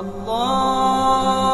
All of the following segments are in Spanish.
الله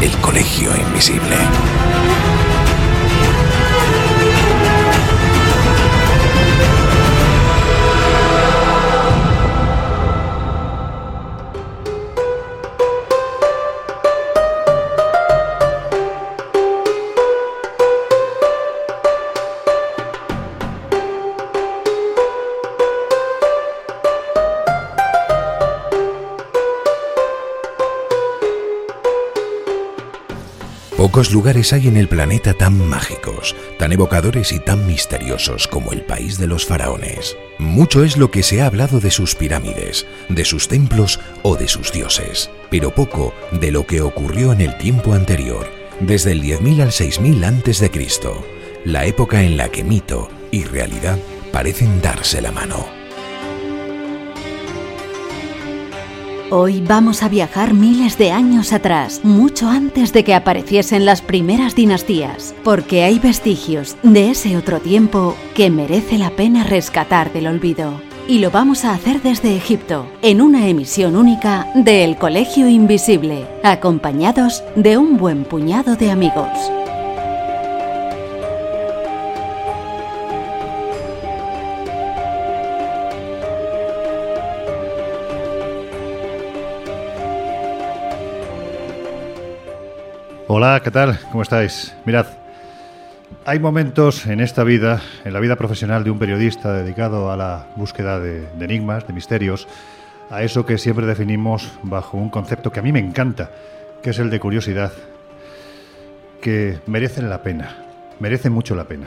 el Colegio Invisible. Pocos lugares hay en el planeta tan mágicos, tan evocadores y tan misteriosos como el país de los faraones. Mucho es lo que se ha hablado de sus pirámides, de sus templos o de sus dioses, pero poco de lo que ocurrió en el tiempo anterior, desde el 10.000 al 6.000 a.C., la época en la que mito y realidad parecen darse la mano. Hoy vamos a viajar miles de años atrás, mucho antes de que apareciesen las primeras dinastías, porque hay vestigios de ese otro tiempo que merece la pena rescatar del olvido. Y lo vamos a hacer desde Egipto, en una emisión única de El Colegio Invisible, acompañados de un buen puñado de amigos. Hola, ¿qué tal? ¿Cómo estáis? Mirad, hay momentos en esta vida, en la vida profesional de un periodista dedicado a la búsqueda de, enigmas, de misterios, a eso que siempre definimos bajo un concepto que a mí me encanta, que es el de curiosidad, que merecen la pena, merecen mucho la pena.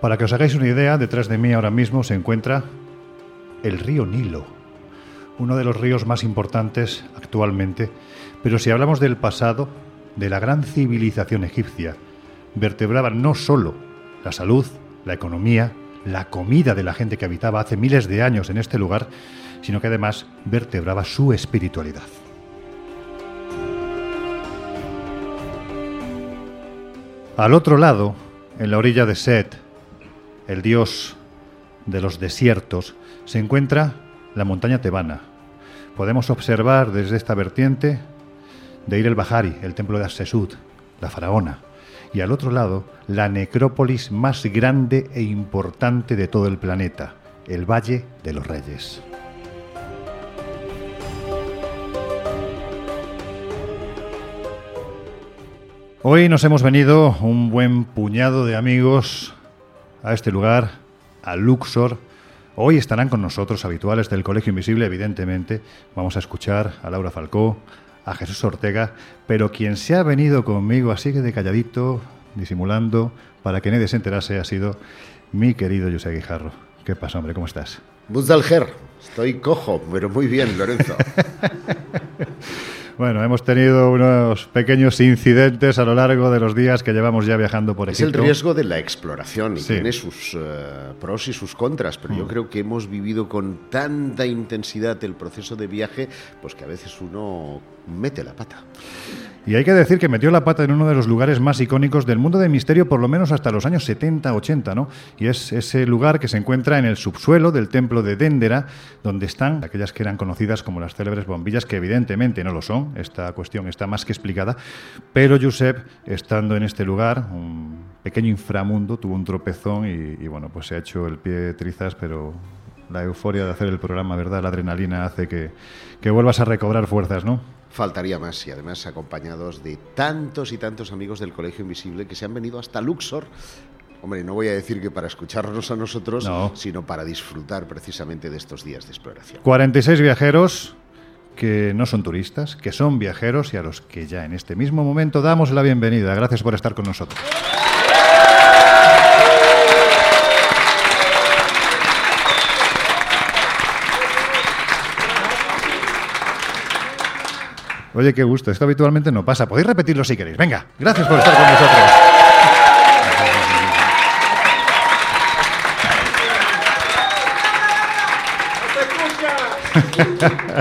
Para que os hagáis una idea, detrás de mí ahora mismo se encuentra el río Nilo, uno de los ríos más importantes actualmente, pero si hablamos del pasado, de la gran civilización egipcia vertebraban no sólo la salud, la economía, la comida de la gente que habitaba hace miles de años en este lugar, sino que además vertebraba su espiritualidad. Al otro lado, en la orilla de Set, el dios de los desiertos, se encuentra la montaña tebana. Podemos observar desde esta vertiente de Ir el Bahari, el templo de Assesut, la faraona, y al otro lado la necrópolis más grande e importante de todo el planeta, el Valle de los Reyes. Hoy nos hemos venido un buen puñado de amigos a este lugar, a Luxor. Hoy estarán con nosotros, habituales del Colegio Invisible, evidentemente. Vamos a escuchar a Laura Falcó, a Jesús Ortega, pero quien se ha venido conmigo así que de calladito, disimulando, para que nadie se enterase, ha sido mi querido José Guijarro. ¿Qué pasa, hombre? ¿Cómo estás? Buzdalger, estoy cojo, pero muy bien, Lorenzo. Bueno, hemos tenido unos pequeños incidentes a lo largo de los días que llevamos ya viajando por Egipto. Es el riesgo de la exploración y tiene sus eh, pros y sus contras, pero yo mm. creo que hemos vivido con tanta intensidad el proceso de viaje, pues que a veces uno mete la pata. Y hay que decir que metió la pata en uno de los lugares más icónicos del mundo del misterio, por lo menos hasta los años 70, 80, ¿no? Y es ese lugar que se encuentra en el subsuelo del templo de Dendera, donde están aquellas que eran conocidas como las célebres bombillas, que evidentemente no lo son, esta cuestión está más que explicada, pero Josep, estando en este lugar, un pequeño inframundo, tuvo un tropezón y, y bueno, pues se ha hecho el pie trizas, pero La euforia de hacer el programa, ¿verdad? La adrenalina hace que, que vuelvas a recobrar fuerzas, ¿no? Faltaría más y además acompañados de tantos y tantos amigos del Colegio Invisible que se han venido hasta Luxor Hombre, no voy a decir que para escucharnos a nosotros, sino para disfrutar precisamente de estos días de exploración. 46 viajeros que no son turistas, que son viajeros y a los que ya en este mismo momento damos la bienvenida. Gracias por estar con nosotros. Oye, qué gusto. Esto habitualmente no pasa. Podéis repetirlo si queréis. Venga, gracias por estar con nosotros.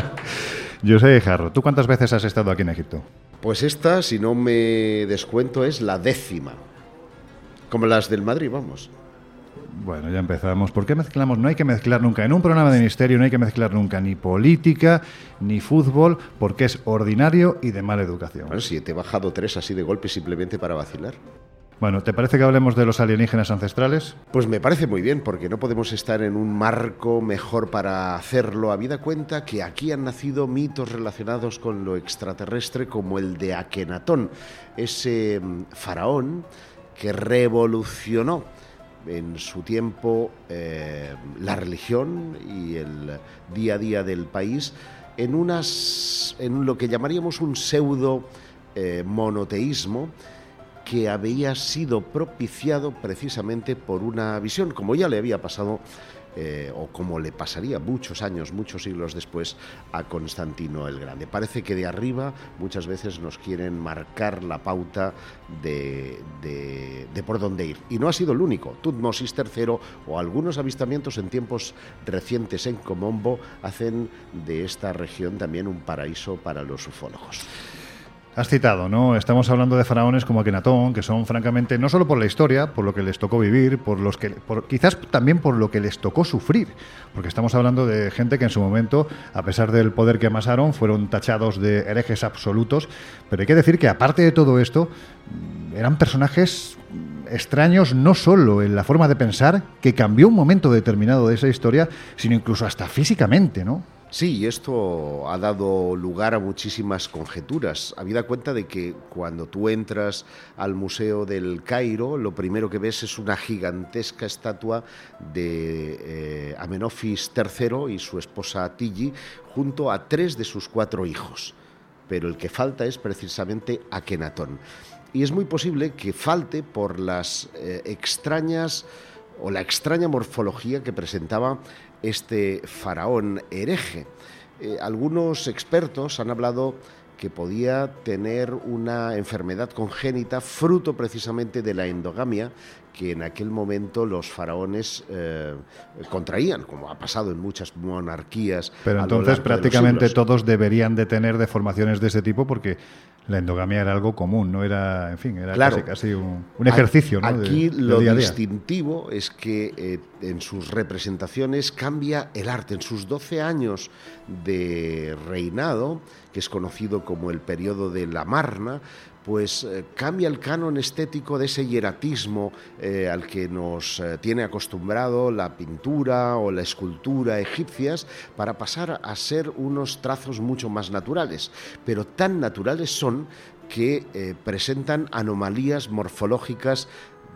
Yo sé, Jarro, ¿tú cuántas veces has estado aquí en Egipto? Pues esta, si no me descuento, es la décima. Como las del Madrid, vamos. Bueno, ya empezamos. ¿Por qué mezclamos? No hay que mezclar nunca. En un programa de misterio no hay que mezclar nunca ni política ni fútbol porque es ordinario y de mala educación. Bueno, si te he bajado tres así de golpe simplemente para vacilar. Bueno, ¿te parece que hablemos de los alienígenas ancestrales? Pues me parece muy bien, porque no podemos estar en un marco mejor para hacerlo. Habida cuenta que aquí han nacido mitos relacionados con lo extraterrestre, como el de Akenatón, ese mm, faraón que revolucionó en su tiempo eh, la religión y el día a día del país en, unas, en lo que llamaríamos un pseudo eh, monoteísmo que había sido propiciado precisamente por una visión, como ya le había pasado eh, o como le pasaría muchos años, muchos siglos después a Constantino el Grande. Parece que de arriba muchas veces nos quieren marcar la pauta de, de, por dónde ir. Y no ha sido el único. Tutmosis III o algunos avistamientos en tiempos recientes en Comombo hacen de esta región también un paraíso para los ufólogos. Has citado, ¿no? Estamos hablando de faraones como Akenatón, que son francamente, no solo por la historia, por lo que les tocó vivir, por los que, quizás también por lo que les tocó sufrir, porque estamos hablando de gente que en su momento, a pesar del poder que amasaron, fueron tachados de herejes absolutos, pero hay que decir que aparte de todo esto, eran personajes extraños no solo en la forma de pensar, que cambió un momento determinado de esa historia, sino incluso hasta físicamente, ¿no? Sí, esto ha dado lugar a muchísimas conjeturas. Habida cuenta de que cuando tú entras al Museo del Cairo, lo primero que ves es una gigantesca estatua de eh, Amenofis III y su esposa Tigi, junto a tres de sus cuatro hijos. Pero el que falta es precisamente Akenatón. Y es muy posible que falte por las eh, extrañas o la extraña morfología que presentaba este faraón hereje. Eh, algunos expertos han hablado que podía tener una enfermedad congénita fruto precisamente de la endogamia que en aquel momento los faraones eh, contraían, como ha pasado en muchas monarquías. Pero entonces prácticamente todos deberían de tener deformaciones de ese tipo porque la endogamia era algo común, no era, en fin, era casi, un, ejercicio. Aquí lo distintivo es que eh, en sus representaciones cambia el arte. En sus 12 años de reinado, que es conocido como el periodo de la Marna, pues eh, cambia el canon estético de ese hieratismo eh, al que nos eh, tiene acostumbrado la pintura o la escultura egipcias para pasar a ser unos trazos mucho más naturales, pero tan naturales son que presentan anomalías morfológicas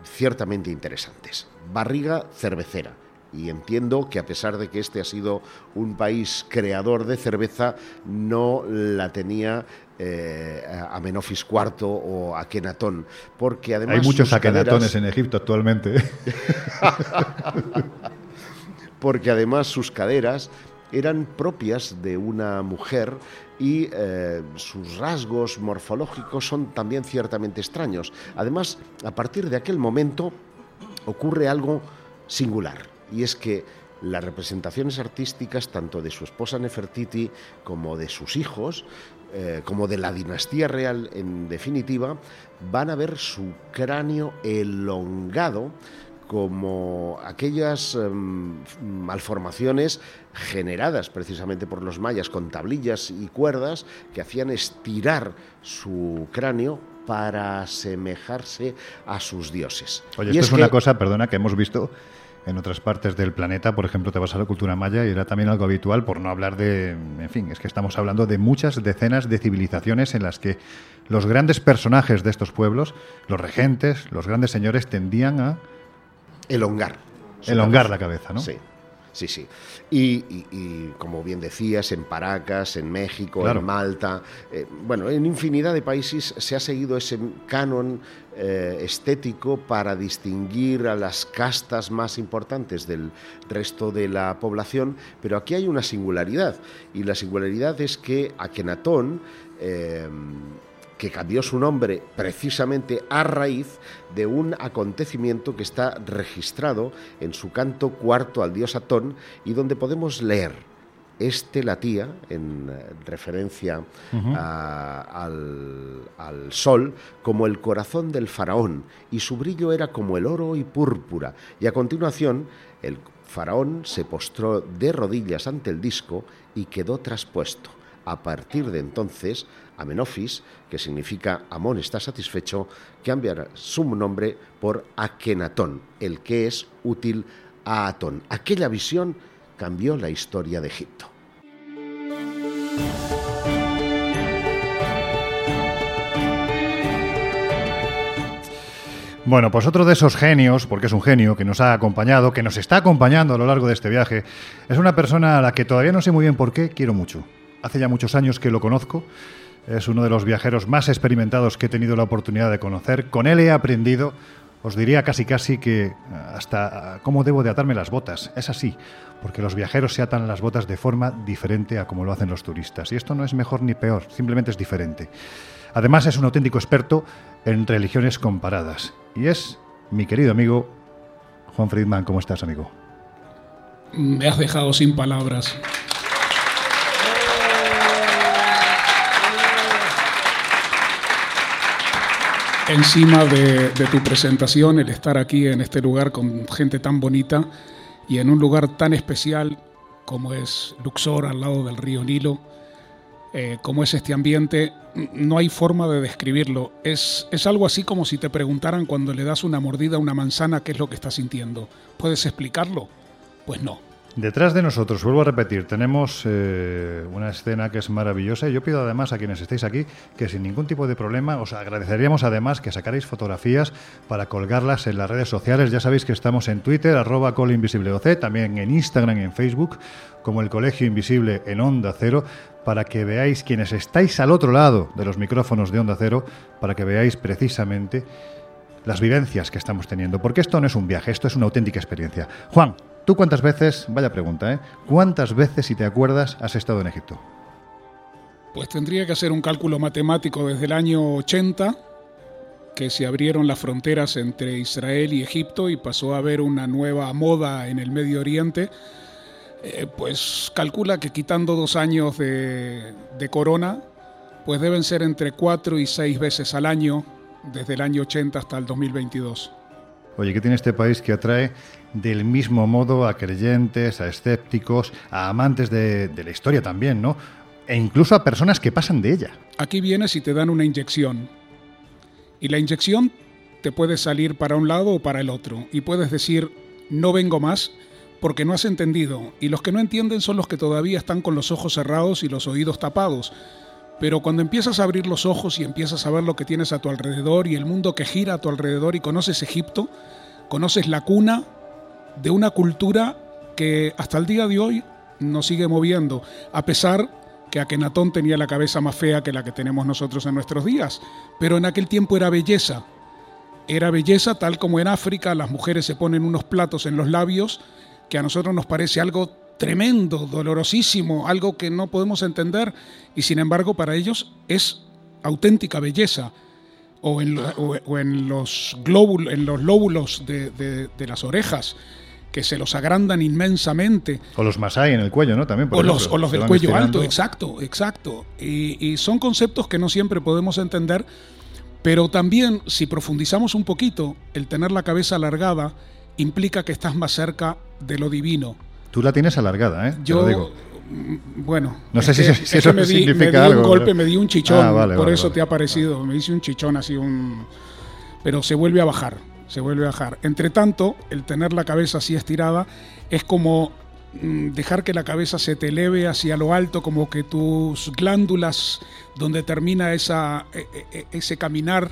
ciertamente interesantes. Barriga cervecera, y entiendo que a pesar de que este ha sido un país creador de cerveza, no la tenía eh, Amenofis IV o Akenatón, porque además... Hay muchos Akenatones en Egipto actualmente. porque además sus caderas eran propias de una mujer y eh, sus rasgos morfológicos son también ciertamente extraños. Además, a partir de aquel momento ocurre algo singular, y es que las representaciones artísticas, tanto de su esposa Nefertiti como de sus hijos, eh, como de la dinastía real en definitiva, van a ver su cráneo elongado como aquellas em, malformaciones generadas precisamente por los mayas con tablillas y cuerdas que hacían estirar su cráneo para asemejarse a sus dioses. Oye, esto es, una cosa, perdona, que hemos visto en otras partes del planeta, por ejemplo, te vas a la cultura maya y era también algo habitual, por no hablar de, en fin, es que estamos hablando de muchas decenas de civilizaciones en las que los grandes personajes de estos pueblos, los regentes, los grandes señores, tendían a... Elongar. Elongar la cabeza, ¿no? Sí. Sí, sí. Y, como bien decías, en Paracas, en México, en Malta, eh, bueno, en infinidad de países se ha seguido ese canon eh, estético para distinguir a las castas más importantes del resto de la población, pero aquí hay una singularidad, y la singularidad es que Akenatón eh, que cambió su nombre precisamente a raíz de un acontecimiento que está registrado en su canto cuarto al dios Atón y donde podemos leer este latía, en referencia al, al, sol, como el corazón del faraón, y su brillo era como el oro y púrpura. Y a continuación, el faraón se postró de rodillas ante el disco y quedó traspuesto. A partir de entonces, Amenofis, que significa Amón está satisfecho, cambiará su nombre por Akenatón, el que es útil a Atón. Aquella visión cambió la historia de Egipto. Bueno, pues otro de esos genios, porque es un genio que nos ha acompañado, que nos está acompañando a lo largo de este viaje, es una persona a la que todavía no sé muy bien por qué quiero mucho. Hace ya muchos años que lo conozco es uno de los viajeros más experimentados que he tenido la oportunidad de conocer. Con él he aprendido, os diría casi casi que eh, hasta eh, cómo debo de atarme las botas. Es así, porque los viajeros se atan las botas de forma diferente a como lo hacen los turistas. Y esto no es mejor ni peor, simplemente es diferente. Además es un auténtico experto en religiones comparadas. Y es mi querido amigo Juan Friedman. ¿Cómo estás, amigo? Me has dejado sin palabras. Encima de, tu presentación, el estar aquí en este lugar con gente tan bonita y en un lugar tan especial como es Luxor, al lado del río Nilo, eh, como es este ambiente, no hay forma de describirlo. Es, es algo así como si te preguntaran cuando le das una mordida a una manzana qué es lo que estás sintiendo. ¿Puedes explicarlo? Pues no. Detrás de nosotros, vuelvo a repetir, tenemos eh, una escena que es maravillosa y yo pido además a quienes estéis aquí que sin ningún tipo de problema os agradeceríamos además que sacarais fotografías para colgarlas en las redes sociales. Ya sabéis que estamos en Twitter, arroba colinvisibleoc, también en Instagram y en Facebook, como el Colegio Invisible en Onda Cero, para que veáis quienes estáis al otro lado de los micrófonos de Onda Cero, para que veáis precisamente las vivencias que estamos teniendo, porque esto no es un viaje, esto es una auténtica experiencia. Juan, ¿Tú cuántas veces, vaya pregunta, ¿eh? ¿Cuántas veces, si te acuerdas, has estado en Egipto? Pues tendría que hacer un cálculo matemático desde el año 80, que se abrieron las fronteras entre Israel y Egipto y pasó a haber una nueva moda en el Medio Oriente. Eh, pues calcula que quitando dos años de, de corona, pues deben ser entre cuatro y seis veces al año, desde el año 80 hasta el 2022. Oye, ¿qué tiene este país que atrae del mismo modo a creyentes, a escépticos, a amantes de, la historia también, ¿no? E incluso a personas que pasan de ella. Aquí vienes y te dan una inyección. Y la inyección te puede salir para un lado o para el otro. Y puedes decir, no vengo más porque no has entendido. Y los que no entienden son los que todavía están con los ojos cerrados y los oídos tapados. Pero cuando empiezas a abrir los ojos y empiezas a ver lo que tienes a tu alrededor y el mundo que gira a tu alrededor y conoces Egipto, conoces la cuna de una cultura que hasta el día de hoy nos sigue moviendo, a pesar que Akenatón tenía la cabeza más fea que la que tenemos nosotros en nuestros días, pero en aquel tiempo era belleza. Era belleza tal como en África las mujeres se ponen unos platos en los labios que a nosotros nos parece algo tremendo, dolorosísimo, algo que no podemos entender y sin embargo para ellos es auténtica belleza. O en, los, glóbulos, en los lóbulos de, las orejas, que se los agrandan inmensamente. O los masai en el cuello, ¿no? También. o, los, del cuello alto, exacto, exacto. y, son conceptos que no siempre podemos entender, pero también si profundizamos un poquito, el tener la cabeza alargada implica que estás más cerca de lo divino, Tú la tienes alargada, ¿eh? Yo, digo. Mm, bueno, no sé si, eso me di, significa me di un golpe, me di un chichón, ah, por eso te ha parecido. Me hice un chichón así, un. Pero se vuelve a bajar. se vuelve a bajar. Entre tanto, el tener la cabeza así estirada es como mm, dejar que la cabeza se te eleve hacia lo alto, como que tus glándulas, donde termina esa, e, e, e, ese caminar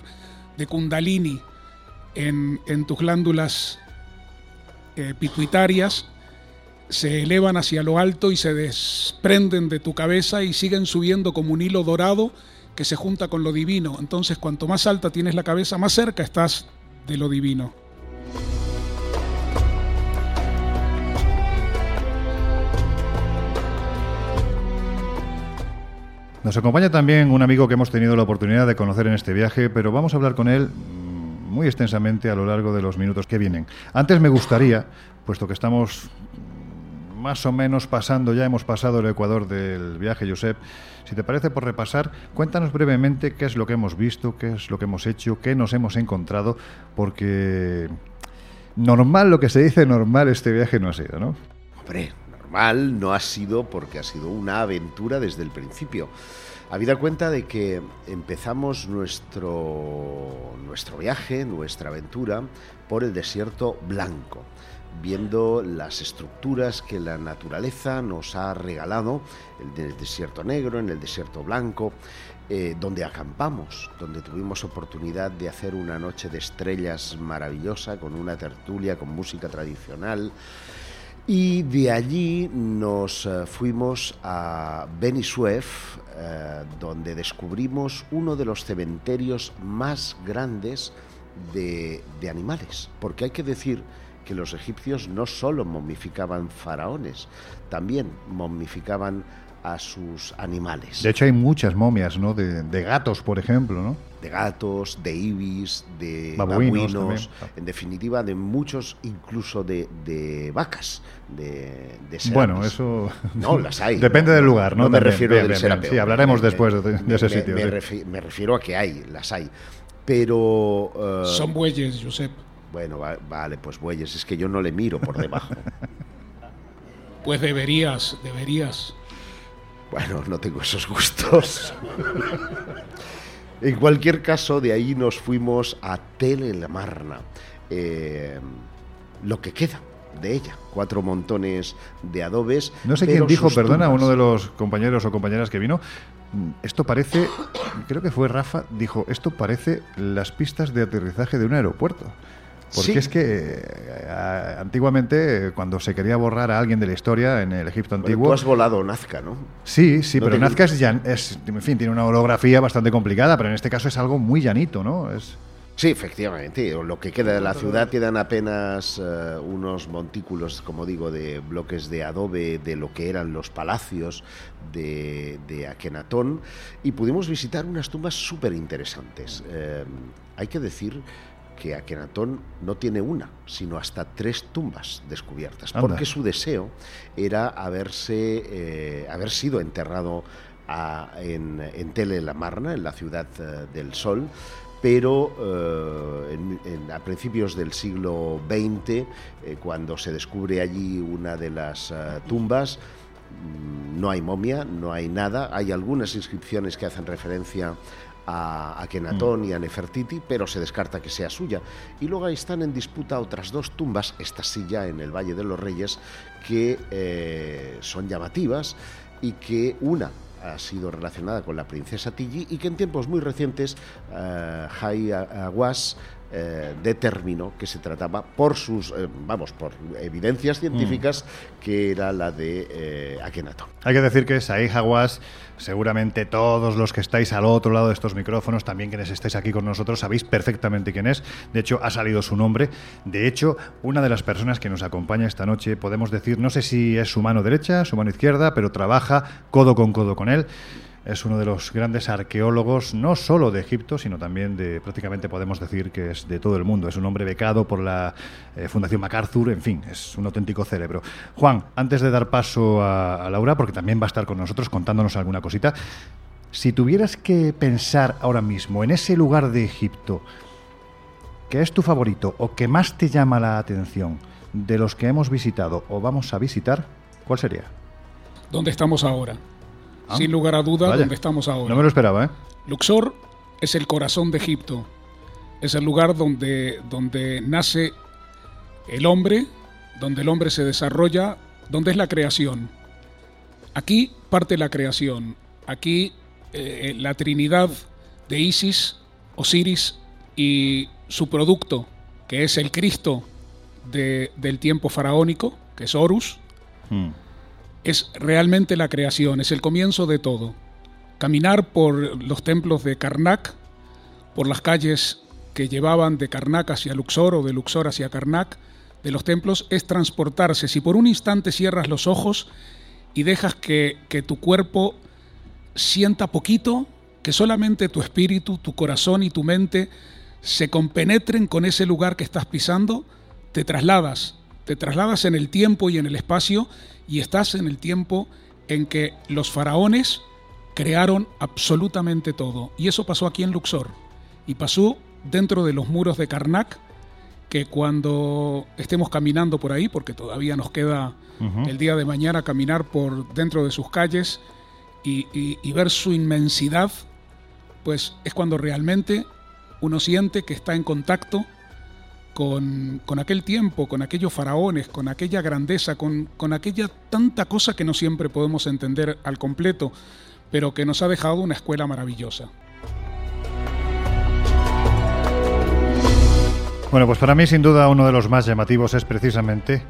de kundalini en, tus glándulas eh, pituitarias, se elevan hacia lo alto y se desprenden de tu cabeza y siguen subiendo como un hilo dorado que se junta con lo divino. Entonces, cuanto más alta tienes la cabeza, más cerca estás de lo divino. Nos acompaña también un amigo que hemos tenido la oportunidad de conocer en este viaje, pero vamos a hablar con él muy extensamente a lo largo de los minutos que vienen. Antes me gustaría, puesto que estamos más o menos pasando, ya hemos pasado el Ecuador del viaje, Josep. Si te parece, por repasar, cuéntanos brevemente qué es lo que hemos visto, qué es lo que hemos hecho, qué nos hemos encontrado, porque normal, lo que se dice normal, este viaje no ha sido, ¿no? Hombre, normal no ha sido porque ha sido una aventura desde el principio. Habida cuenta de que empezamos nuestro, nuestro viaje, nuestra aventura, por el desierto blanco viendo las estructuras que la naturaleza nos ha regalado, en el desierto negro, en el desierto blanco, eh, donde acampamos, donde tuvimos oportunidad de hacer una noche de estrellas maravillosa, con una tertulia, con música tradicional. Y de allí nos eh, fuimos a Beni Suef, eh, donde descubrimos uno de los cementerios más grandes de, de animales. Porque hay que decir que los egipcios no solo momificaban faraones, también momificaban a sus animales. De hecho hay muchas momias, ¿no? De, gatos, por ejemplo, ¿no? De gatos, de ibis, de babuinos, en definitiva de muchos, incluso de, vacas, de, Bueno, eso... No, las hay. Depende del lugar, ¿no? me refiero del Sí, hablaremos después de, ese sitio. Me, refiero a que hay, las hay. Pero... Eh, Son bueyes, Josep. Bueno, vale, pues bueyes, es que yo no le miro por debajo. Pues deberías, deberías. Bueno, no tengo esos gustos. en cualquier caso, de ahí nos fuimos a Telelamarna, eh, lo que queda de ella, cuatro montones de adobes. No sé quién dijo, perdona, uno de los compañeros o compañeras que vino, esto parece, creo que fue Rafa, dijo, esto parece las pistas de aterrizaje de un aeropuerto. Porque es que eh, antiguamente, cuando se quería borrar a alguien de la historia en el Egipto antiguo. tú has volado Nazca, ¿no? Sí, sí, pero Nazca es, es, en fin, tiene una holografía bastante complicada, pero en este caso es algo muy llanito, ¿no? Es. Sí, efectivamente. Lo que queda de la ciudad quedan apenas eh, unos montículos, como digo, de bloques de adobe de lo que eran los palacios de, de Akenatón y pudimos visitar unas tumbas súper interesantes. Eh, hay que decir que Akenatón no tiene una, sino hasta tres tumbas descubiertas, porque su deseo era haberse, eh, haber sido enterrado en, en Tele la Marna, en la ciudad eh, del Sol, pero eh, a principios del siglo XX, cuando se descubre allí una de las tumbas, mm, no hay momia, no hay nada, hay algunas inscripciones que hacen referencia a, Kenatón y a Nefertiti, pero se descarta que sea suya. Y luego ahí están en disputa otras dos tumbas, esta silla en el Valle de los Reyes, que eh, son llamativas y que una ha sido relacionada con la princesa Tigi y que en tiempos muy recientes uh, Jai Aguas eh, determinó que se trataba por sus, eh, vamos, por evidencias científicas, mm. que era la de eh, Akenaton. Hay que decir que Saí Hawass, seguramente todos los que estáis al otro lado de estos micrófonos, también quienes estáis aquí con nosotros, sabéis perfectamente quién es. De hecho, ha salido su nombre. De hecho, una de las personas que nos acompaña esta noche, podemos decir, no sé si es su mano derecha, su mano izquierda, pero trabaja codo con codo con él es uno de los grandes arqueólogos, no solo de Egipto, sino también de, prácticamente podemos decir que es de todo el mundo. Es un hombre becado por la eh, Fundación MacArthur, en fin, es un auténtico cerebro. Juan, antes de dar paso a, a Laura, porque también va a estar con nosotros contándonos alguna cosita, si tuvieras que pensar ahora mismo en ese lugar de Egipto que es tu favorito o que más te llama la atención de los que hemos visitado o vamos a visitar, ¿cuál sería? ¿Dónde estamos ahora? Ah. sin lugar a duda, donde estamos ahora. No me lo esperaba, ¿eh? Luxor es el corazón de Egipto. es el lugar donde, donde nace el hombre, donde el hombre se desarrolla, donde es la creación. Aquí parte la creación, aquí eh, la Trinidad de Isis, Osiris y su producto, que es el Cristo del tiempo faraónico, que es Horus, hmm. Es realmente la creación, es el comienzo de todo. Caminar por los templos de Karnak, por las calles que llevaban de Karnak hacia Luxor o de Luxor hacia Karnak, de los templos, es transportarse. Si por un instante cierras los ojos y dejas que, que tu cuerpo sienta poquito, que solamente tu espíritu, tu corazón y tu mente se compenetren con ese lugar que estás pisando, te trasladas, te trasladas en el tiempo y en el espacio y estás en el tiempo en que los faraones crearon absolutamente todo. Y eso pasó aquí en Luxor. Y pasó dentro de los muros de Karnak, que cuando estemos caminando por ahí, porque todavía nos queda el día de mañana caminar por dentro de sus calles y ver su inmensidad, pues es cuando realmente uno siente que está en contacto con, aquel tiempo, con aquellos faraones, con aquella grandeza, con, aquella tanta cosa que no siempre podemos entender al completo, pero que nos ha dejado una escuela maravillosa. Bueno, pues para mí sin duda uno de los más llamativos es precisamente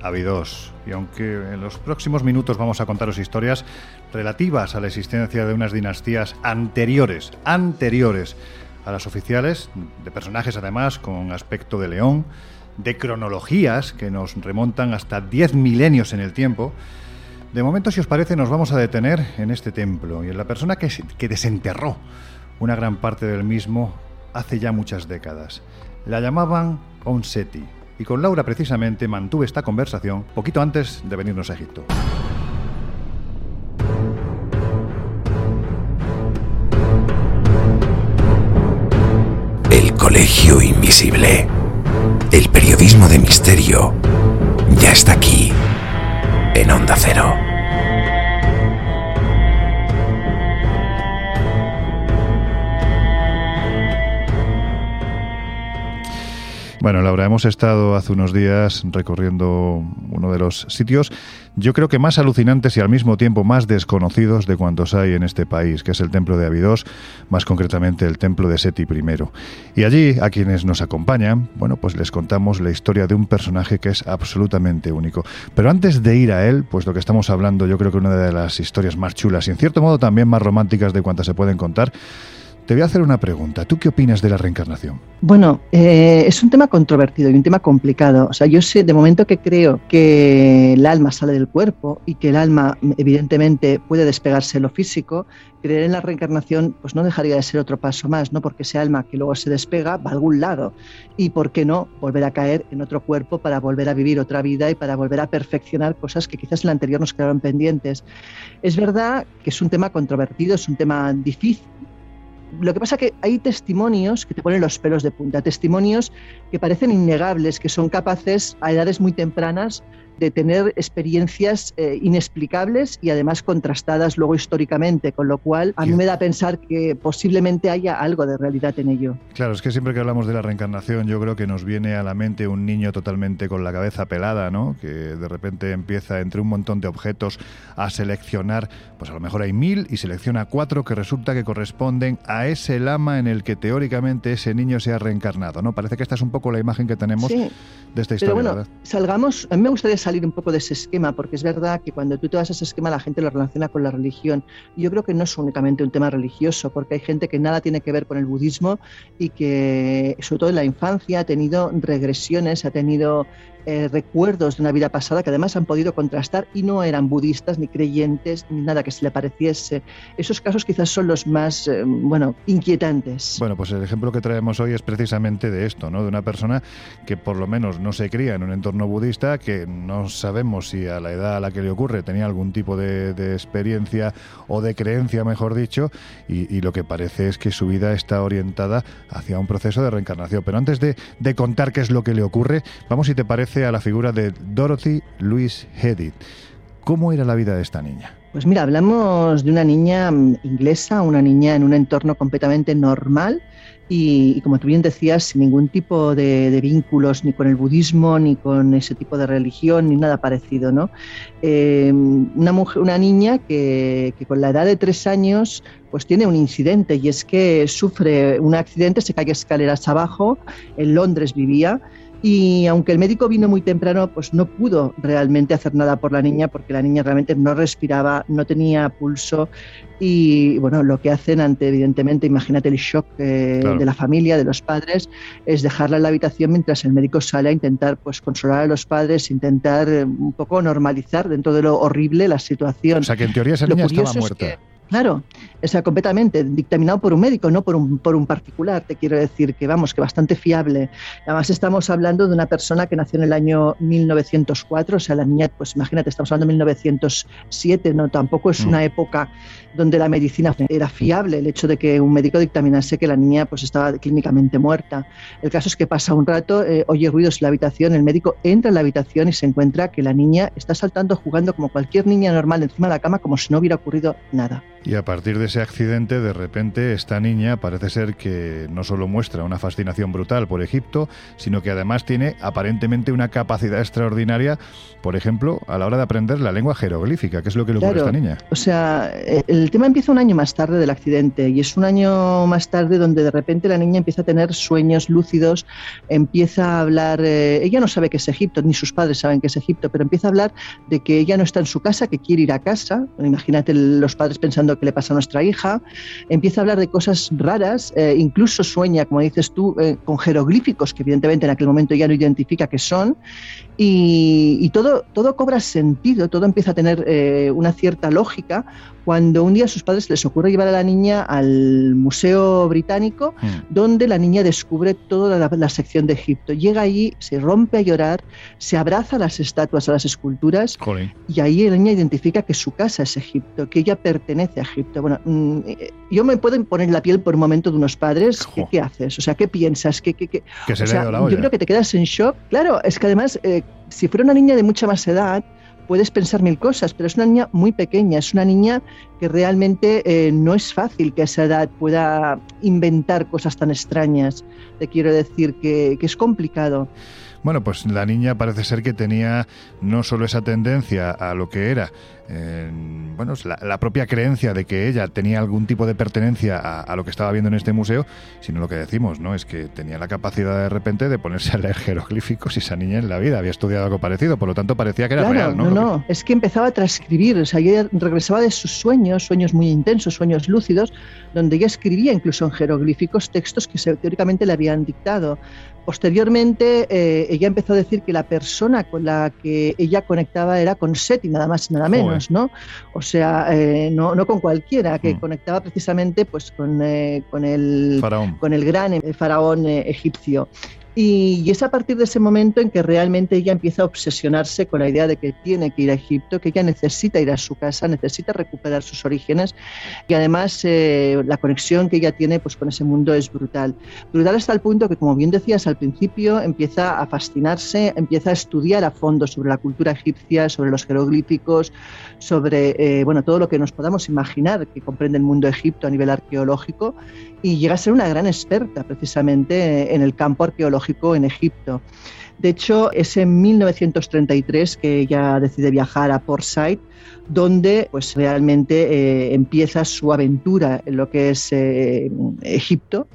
Abidos. Y aunque en los próximos minutos vamos a contaros historias relativas a la existencia de unas dinastías anteriores, anteriores a las oficiales, de personajes además con aspecto de león, de cronologías que nos remontan hasta 10 milenios en el tiempo. De momento, si os parece, nos vamos a detener en este templo y en la persona que, que desenterró una gran parte del mismo hace ya muchas décadas. La llamaban Onseti y con Laura precisamente mantuve esta conversación poquito antes de venirnos a Egipto. Colegio Invisible. El periodismo de misterio ya está aquí, en Onda Cero. Bueno, Laura, hemos estado hace unos días recorriendo uno de los sitios, yo creo que más alucinantes y al mismo tiempo más desconocidos de cuantos hay en este país, que es el templo de Abidos, más concretamente el templo de Seti I. Y allí, a quienes nos acompañan, bueno, pues les contamos la historia de un personaje que es absolutamente único. Pero antes de ir a él, pues lo que estamos hablando, yo creo que una de las historias más chulas y en cierto modo también más románticas de cuantas se pueden contar, te voy a hacer una pregunta. ¿Tú qué opinas de la reencarnación? Bueno, eh, es un tema controvertido y un tema complicado. O sea, yo sé, de momento que creo que el alma sale del cuerpo y que el alma, evidentemente, puede despegarse de lo físico, creer en la reencarnación, pues no dejaría de ser otro paso más, ¿no? Porque ese alma que luego se despega va a algún lado. Y por qué no volver a caer en otro cuerpo para volver a vivir otra vida y para volver a perfeccionar cosas que quizás en la anterior nos quedaron pendientes. Es verdad que es un tema controvertido, es un tema difícil lo que pasa es que hay testimonios que te ponen los pelos de punta, testimonios que parecen innegables, que son capaces a edades muy tempranas de tener experiencias eh, inexplicables y además contrastadas luego históricamente, con lo cual a mí me da a pensar que posiblemente haya algo de realidad en ello. Claro, es que siempre que hablamos de la reencarnación yo creo que nos viene a la mente un niño totalmente con la cabeza pelada, ¿no? que de repente empieza entre un montón de objetos a seleccionar, pues a lo mejor hay mil y selecciona cuatro que resulta que corresponden a ese lama en el que teóricamente ese niño se ha reencarnado. ¿no? Parece que esta es un poco la imagen que tenemos de esta historia. Pero bueno, salgamos, a mí me gustaría salir un poco de ese esquema, porque es verdad que cuando tú te vas a ese esquema la gente lo relaciona con la religión. Yo creo que no es únicamente un tema religioso, porque hay gente que nada tiene que ver con el budismo y que, sobre todo en la infancia, ha tenido regresiones, ha tenido eh, recuerdos de una vida pasada que además han podido contrastar y no eran budistas ni creyentes ni nada que se le pareciese. Esos casos quizás son los más, eh, bueno, inquietantes. Bueno, pues el ejemplo que traemos hoy es precisamente de esto, ¿no? De una persona que por lo menos no se cría en un entorno budista, que no sabemos si a la edad a la que le ocurre tenía algún tipo de, experiencia o de creencia, mejor dicho, y, lo que parece es que su vida está orientada hacia un proceso de reencarnación. Pero antes de, de contar qué es lo que le ocurre, vamos si te parece a la figura de Dorothy Louise Hedith. ¿Cómo era la vida de esta niña? Pues mira, hablamos de una niña mm, inglesa, una niña en un entorno completamente normal y, como tú bien decías, sin ningún tipo de, vínculos ni con el budismo, ni con ese tipo de religión, ni nada parecido. ¿no? Eh, una, mujer, una niña que, que, con la edad de tres años pues tiene un incidente y es que sufre un accidente, se cae escaleras abajo, en Londres vivía, y aunque el médico vino muy temprano, pues no pudo realmente hacer nada por la niña porque la niña realmente no respiraba, no tenía pulso y bueno, lo que hacen ante, evidentemente, imagínate el shock eh, de la familia, de los padres, es dejarla en la habitación mientras el médico sale a intentar pues consolar a los padres, intentar eh, un poco normalizar dentro de lo horrible la situación. O sea que en teoría esa niña estaba muerta. Claro, o sea, completamente dictaminado por un médico, no por un, por un particular. Te quiero decir que, vamos, que bastante fiable. Además, estamos hablando de una persona que nació en el año 1904, o sea, la niña, pues imagínate, estamos hablando de 1907, no, tampoco es mm. una época donde la medicina era fiable, el hecho de que un médico dictaminase que la niña pues estaba clínicamente muerta. El caso es que pasa un rato, eh, oye ruidos en la habitación, el médico entra en la habitación y se encuentra que la niña está saltando, jugando como cualquier niña normal encima de la cama, como si no hubiera ocurrido nada. Y a partir de ese accidente, de repente, esta niña parece ser que no solo muestra una fascinación brutal por Egipto, sino que además tiene aparentemente una capacidad extraordinaria, por ejemplo, a la hora de aprender la lengua jeroglífica, que es lo que le ocurre a esta niña. O sea, el tema empieza un año más tarde del accidente y es un año más tarde donde de repente la niña empieza a tener sueños lúcidos, empieza a hablar, eh, ella no sabe que es Egipto, ni sus padres saben que es Egipto, pero empieza a hablar de que ella no está en su casa, que quiere ir a casa. imagínate los padres pensando que le pasa a nuestra hija, empieza a hablar de cosas raras, eh, incluso sueña, como dices tú, eh, con jeroglíficos que evidentemente en aquel momento ya no identifica qué son, y, todo, todo cobra sentido, todo empieza a tener eh, una cierta lógica cuando un día a sus padres les ocurre llevar a la niña al Museo Británico, mm. donde la niña descubre toda la, sección de Egipto. Llega allí, se rompe a llorar, se abraza a las estatuas, a las esculturas, y ahí la niña identifica que su casa es Egipto, que ella pertenece a Egipto. Bueno, mm, eh, yo me puedo poner la piel por un momento de unos padres. ¿Qué, haces? O sea, ¿qué piensas? ¿Qué, qué, yo creo que te quedas en shock. Claro, es que además, eh, si fuera una niña de mucha más edad, puedes pensar mil cosas, pero es una niña muy pequeña, es una niña que realmente eh, no es fácil que a esa edad pueda inventar cosas tan extrañas. Te quiero decir que, que es complicado. Bueno, pues la niña parece ser que tenía no solo esa tendencia a lo que era, bueno, la, propia creencia de que ella tenía algún tipo de pertenencia a, lo que estaba viendo en este museo, sino lo que decimos, ¿no? Es que tenía la capacidad de repente de ponerse a leer jeroglíficos y esa niña en la vida había estudiado algo parecido, por lo tanto parecía que era real, ¿no? No, no, es que empezaba a transcribir, o sea, ella regresaba de sus sueños, sueños muy intensos, sueños lúcidos, donde ella escribía incluso en jeroglíficos textos que teóricamente le habían dictado. Posteriormente, eh, ella empezó a decir que la persona con la que ella conectaba era con Seti, nada más y nada menos, ¿no? O sea, eh, no, no, con cualquiera, que mm. conectaba precisamente pues, con, eh, con, el, con el gran faraón egipcio. Y, es a partir de ese momento en que realmente ella empieza a obsesionarse con la idea de que tiene que ir a Egipto, que ella necesita ir a su casa, necesita recuperar sus orígenes y además eh, la conexión que ella tiene pues, con ese mundo es brutal. Brutal hasta el punto que, como bien decías al principio, empieza a fascinarse, empieza a estudiar a fondo sobre la cultura egipcia, sobre los jeroglíficos, sobre eh, bueno, todo lo que nos podamos imaginar que comprende el mundo egipto a nivel arqueológico y llega a ser una gran experta precisamente en el campo arqueológico en Egipto. De hecho, es en 1933 que ella decide viajar a Port Said, donde pues realmente eh, empieza su aventura en lo que es eh, Egipto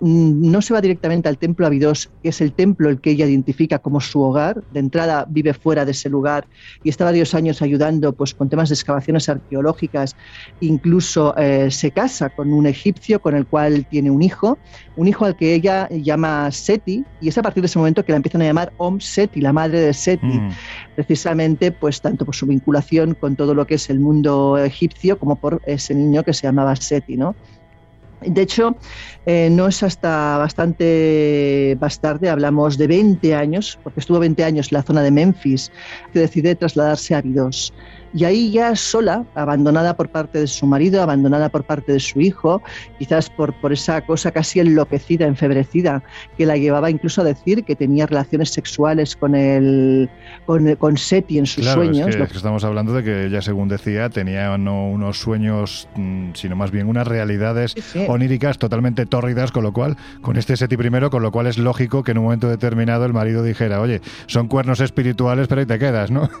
no se va directamente al templo Abidos, que es el templo el que ella identifica como su hogar. De entrada vive fuera de ese lugar y está varios años ayudando pues, con temas de excavaciones arqueológicas. Incluso eh, se casa con un egipcio con el cual tiene un hijo, un hijo al que ella llama Seti, y es a partir de ese momento que la empiezan a llamar Om Seti, la madre de Seti, mm. precisamente pues tanto por su vinculación con todo lo que es el mundo egipcio como por ese niño que se llamaba Seti, ¿no? De hecho, eh, no es hasta bastante más tarde, hablamos de 20 años, porque estuvo 20 años en la zona de Memphis, que decide trasladarse a Abidos. Y ahí ya sola, abandonada por parte de su marido, abandonada por parte de su hijo, quizás por, por esa cosa casi enloquecida, enfebrecida, que la llevaba incluso a decir que tenía relaciones sexuales con el, con, con Seti en sus sueños. Es que, estamos hablando de que ella, según decía, tenía no unos sueños, mm, sino más bien unas realidades oníricas totalmente tórridas, con lo cual, con este Seti primero, con lo cual es lógico que en un momento determinado el marido dijera, oye, son cuernos espirituales, pero ahí te quedas, ¿no?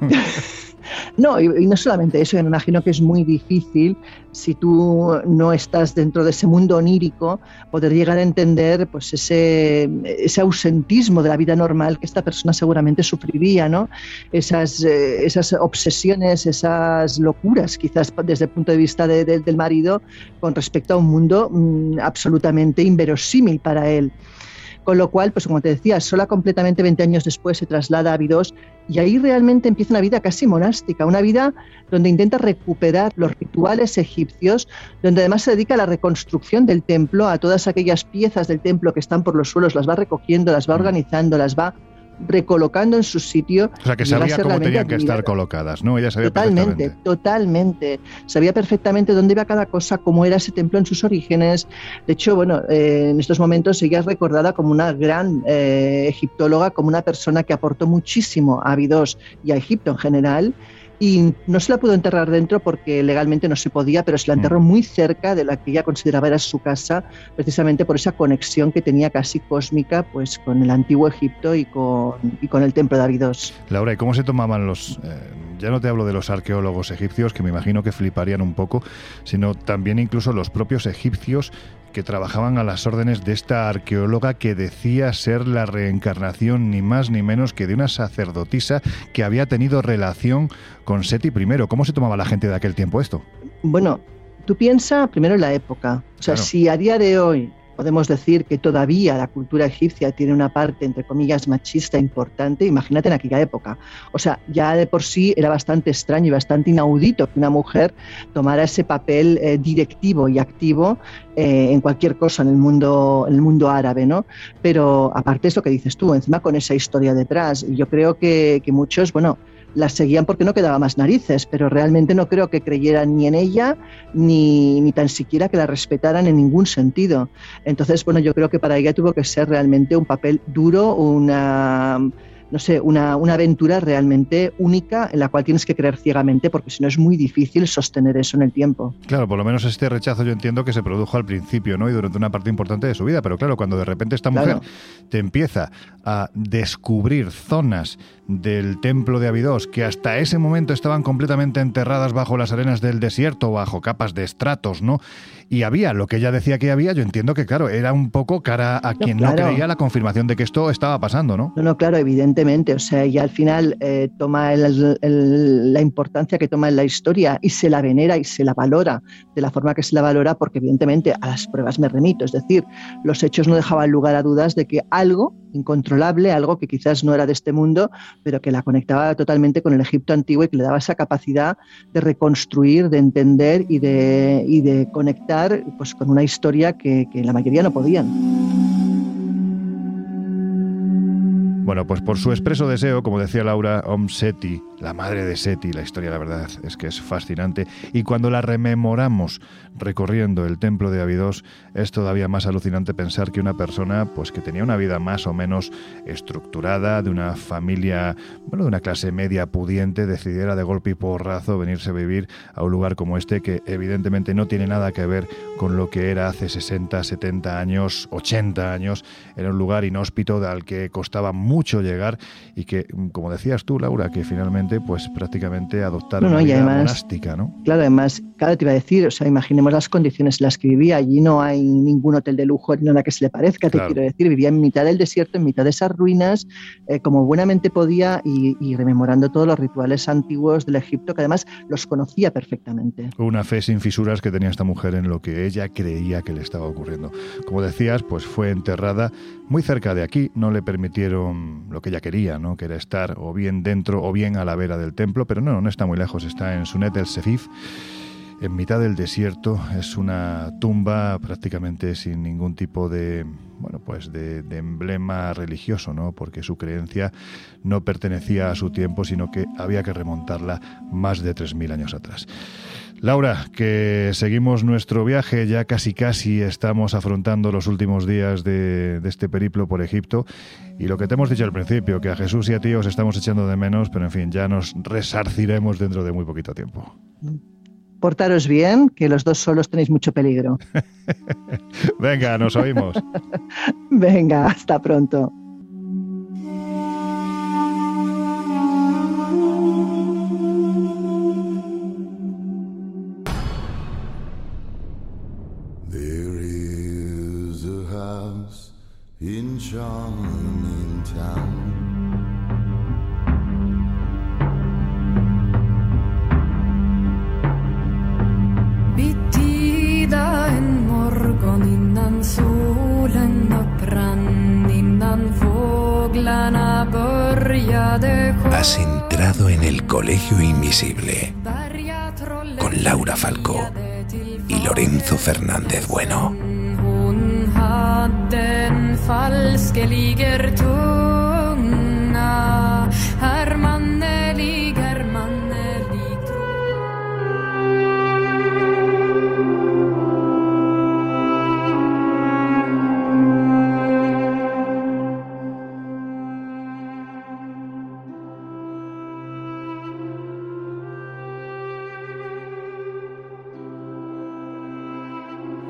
No, y, no solamente eso, me imagino que es muy difícil si tú no estás dentro de ese mundo onírico poder llegar a entender pues ese, ese ausentismo de la vida normal que esta persona seguramente sufriría, ¿no? Esas, eh, esas obsesiones, esas locuras quizás desde el punto de vista del marido con respecto a un mundo mm, absolutamente inverosímil para él. Con lo cual, pues como te decía, sola completamente 20 años después se traslada a Abidos y ahí realmente empieza una vida casi monástica, una vida donde intenta recuperar los rituales egipcios, donde además se dedica a la reconstrucción del templo, a todas aquellas piezas del templo que están por los suelos, las va recogiendo, las va mm. organizando, las va recolocando en su sitio. O sea, que sabía cómo tenían que estar colocadas, ¿no? Ella sabía totalmente, totalmente. Sabía perfectamente dónde iba cada cosa, cómo era ese templo en sus orígenes. De hecho, bueno, eh, en estos momentos ella es recordada como una gran eh, egiptóloga, como una persona que aportó muchísimo a Abidos y a Egipto en general y no se la pudo enterrar dentro porque legalmente no se podía, pero se la enterró mm. muy cerca de la que ella consideraba era su casa, precisamente por esa conexión que tenía casi cósmica pues con el antiguo Egipto y con, y con el templo de Abidos. Laura, ¿y cómo se tomaban los, eh, ya no te hablo de los arqueólogos egipcios, que me imagino que fliparían un poco, sino también incluso los propios egipcios que trabajaban a las órdenes de esta arqueóloga que decía ser la reencarnación ni más ni menos que de una sacerdotisa que había tenido relación con Seti I. ¿Cómo se tomaba la gente de aquel tiempo esto? Bueno, tú piensas primero en la época. O sea, si a día de hoy podemos decir que todavía la cultura egipcia tiene una parte, entre comillas, machista importante, imagínate en aquella época. O sea, ya de por sí era bastante extraño y bastante inaudito que una mujer tomara ese papel eh, directivo y activo eh, en cualquier cosa en el mundo, en el mundo árabe, ¿no? Pero aparte es lo que dices tú, encima con esa historia detrás, yo creo que, que muchos, bueno, las seguían porque no quedaba más narices, pero realmente no creo que creyeran ni en ella ni, ni tan siquiera que la respetaran en ningún sentido. Entonces, bueno, yo creo que para ella tuvo que ser realmente un papel duro, una no sé, una, una, aventura realmente única en la cual tienes que creer ciegamente porque si no es muy difícil sostener eso en el tiempo. Claro, por lo menos este rechazo yo entiendo que se produjo al principio, ¿no? Y durante una parte importante de su vida, pero claro, cuando de repente esta mujer te empieza a descubrir zonas del templo de Abidos que hasta ese momento estaban completamente enterradas bajo las arenas del desierto, bajo capas de estratos, ¿no? Y había lo que ella decía que había, yo entiendo que, claro, era un poco cara a quien no, creía la confirmación de que esto estaba pasando, ¿no? No, no, claro, evidentemente. O sea, y al final eh, toma la importancia que toma en la historia y se la venera y se la valora de la forma que se la valora, porque evidentemente a las pruebas me remito. Es decir, los hechos no dejaban lugar a dudas de que algo incontrolable, algo que quizás no era de este mundo, pero que la conectaba totalmente con el Egipto antiguo y que le daba esa capacidad de reconstruir, de entender y de, y de conectar pues, con una historia que, que la mayoría no podían. Bueno, pues por su expreso deseo, como decía Laura, Om Seti, la madre de Seti, la historia la verdad es que es fascinante. Y cuando la rememoramos recorriendo el templo de Abidos es todavía más alucinante pensar que una persona pues que tenía una vida más o menos estructurada, de una familia, bueno, de una clase media pudiente, decidiera de golpe y porrazo venirse a vivir a un lugar como este que evidentemente no tiene nada que ver con lo que era hace 60, 70 años, 80 años, era un lugar inhóspito al que costaba mucho llegar y que, como decías tú, Laura, que finalmente, pues prácticamente adoptaron una vida monástica, ¿no? Claro, además, claro, te iba a decir, o sea, imaginemos las condiciones en las que vivía. Allí no hay ningún hotel de lujo ni nada que se le parezca, te quiero decir. Vivía en mitad del desierto, en mitad de esas ruinas, eh, como buenamente podía y, y rememorando todos los rituales antiguos del Egipto, que además los conocía perfectamente. Una fe sin fisuras que tenía esta mujer en lo que ella creía que le estaba ocurriendo. Como decías, pues fue enterrada muy cerca de aquí, no le permitieron lo que ella quería, ¿no? que era estar o bien dentro o bien a la del templo, pero no, no está muy lejos, está en Sunet el Sefif. en mitad del desierto. Es una tumba prácticamente sin ningún tipo de, bueno, pues de, de, emblema religioso, ¿no? Porque su creencia no pertenecía a su tiempo, sino que había que remontarla más de 3.000 años atrás. Laura, que seguimos nuestro viaje, ya casi casi estamos afrontando los últimos días de, de, este periplo por Egipto y lo que te hemos dicho al principio, que a Jesús y a ti os estamos echando de menos, pero en fin, ya nos resarciremos dentro de muy poquito tiempo. Portaros bien, que los dos solos tenéis mucho peligro. Venga, nos oímos. Venga, hasta pronto. El Colegio Invisible con Laura Falcó y Lorenzo Fernández Bueno.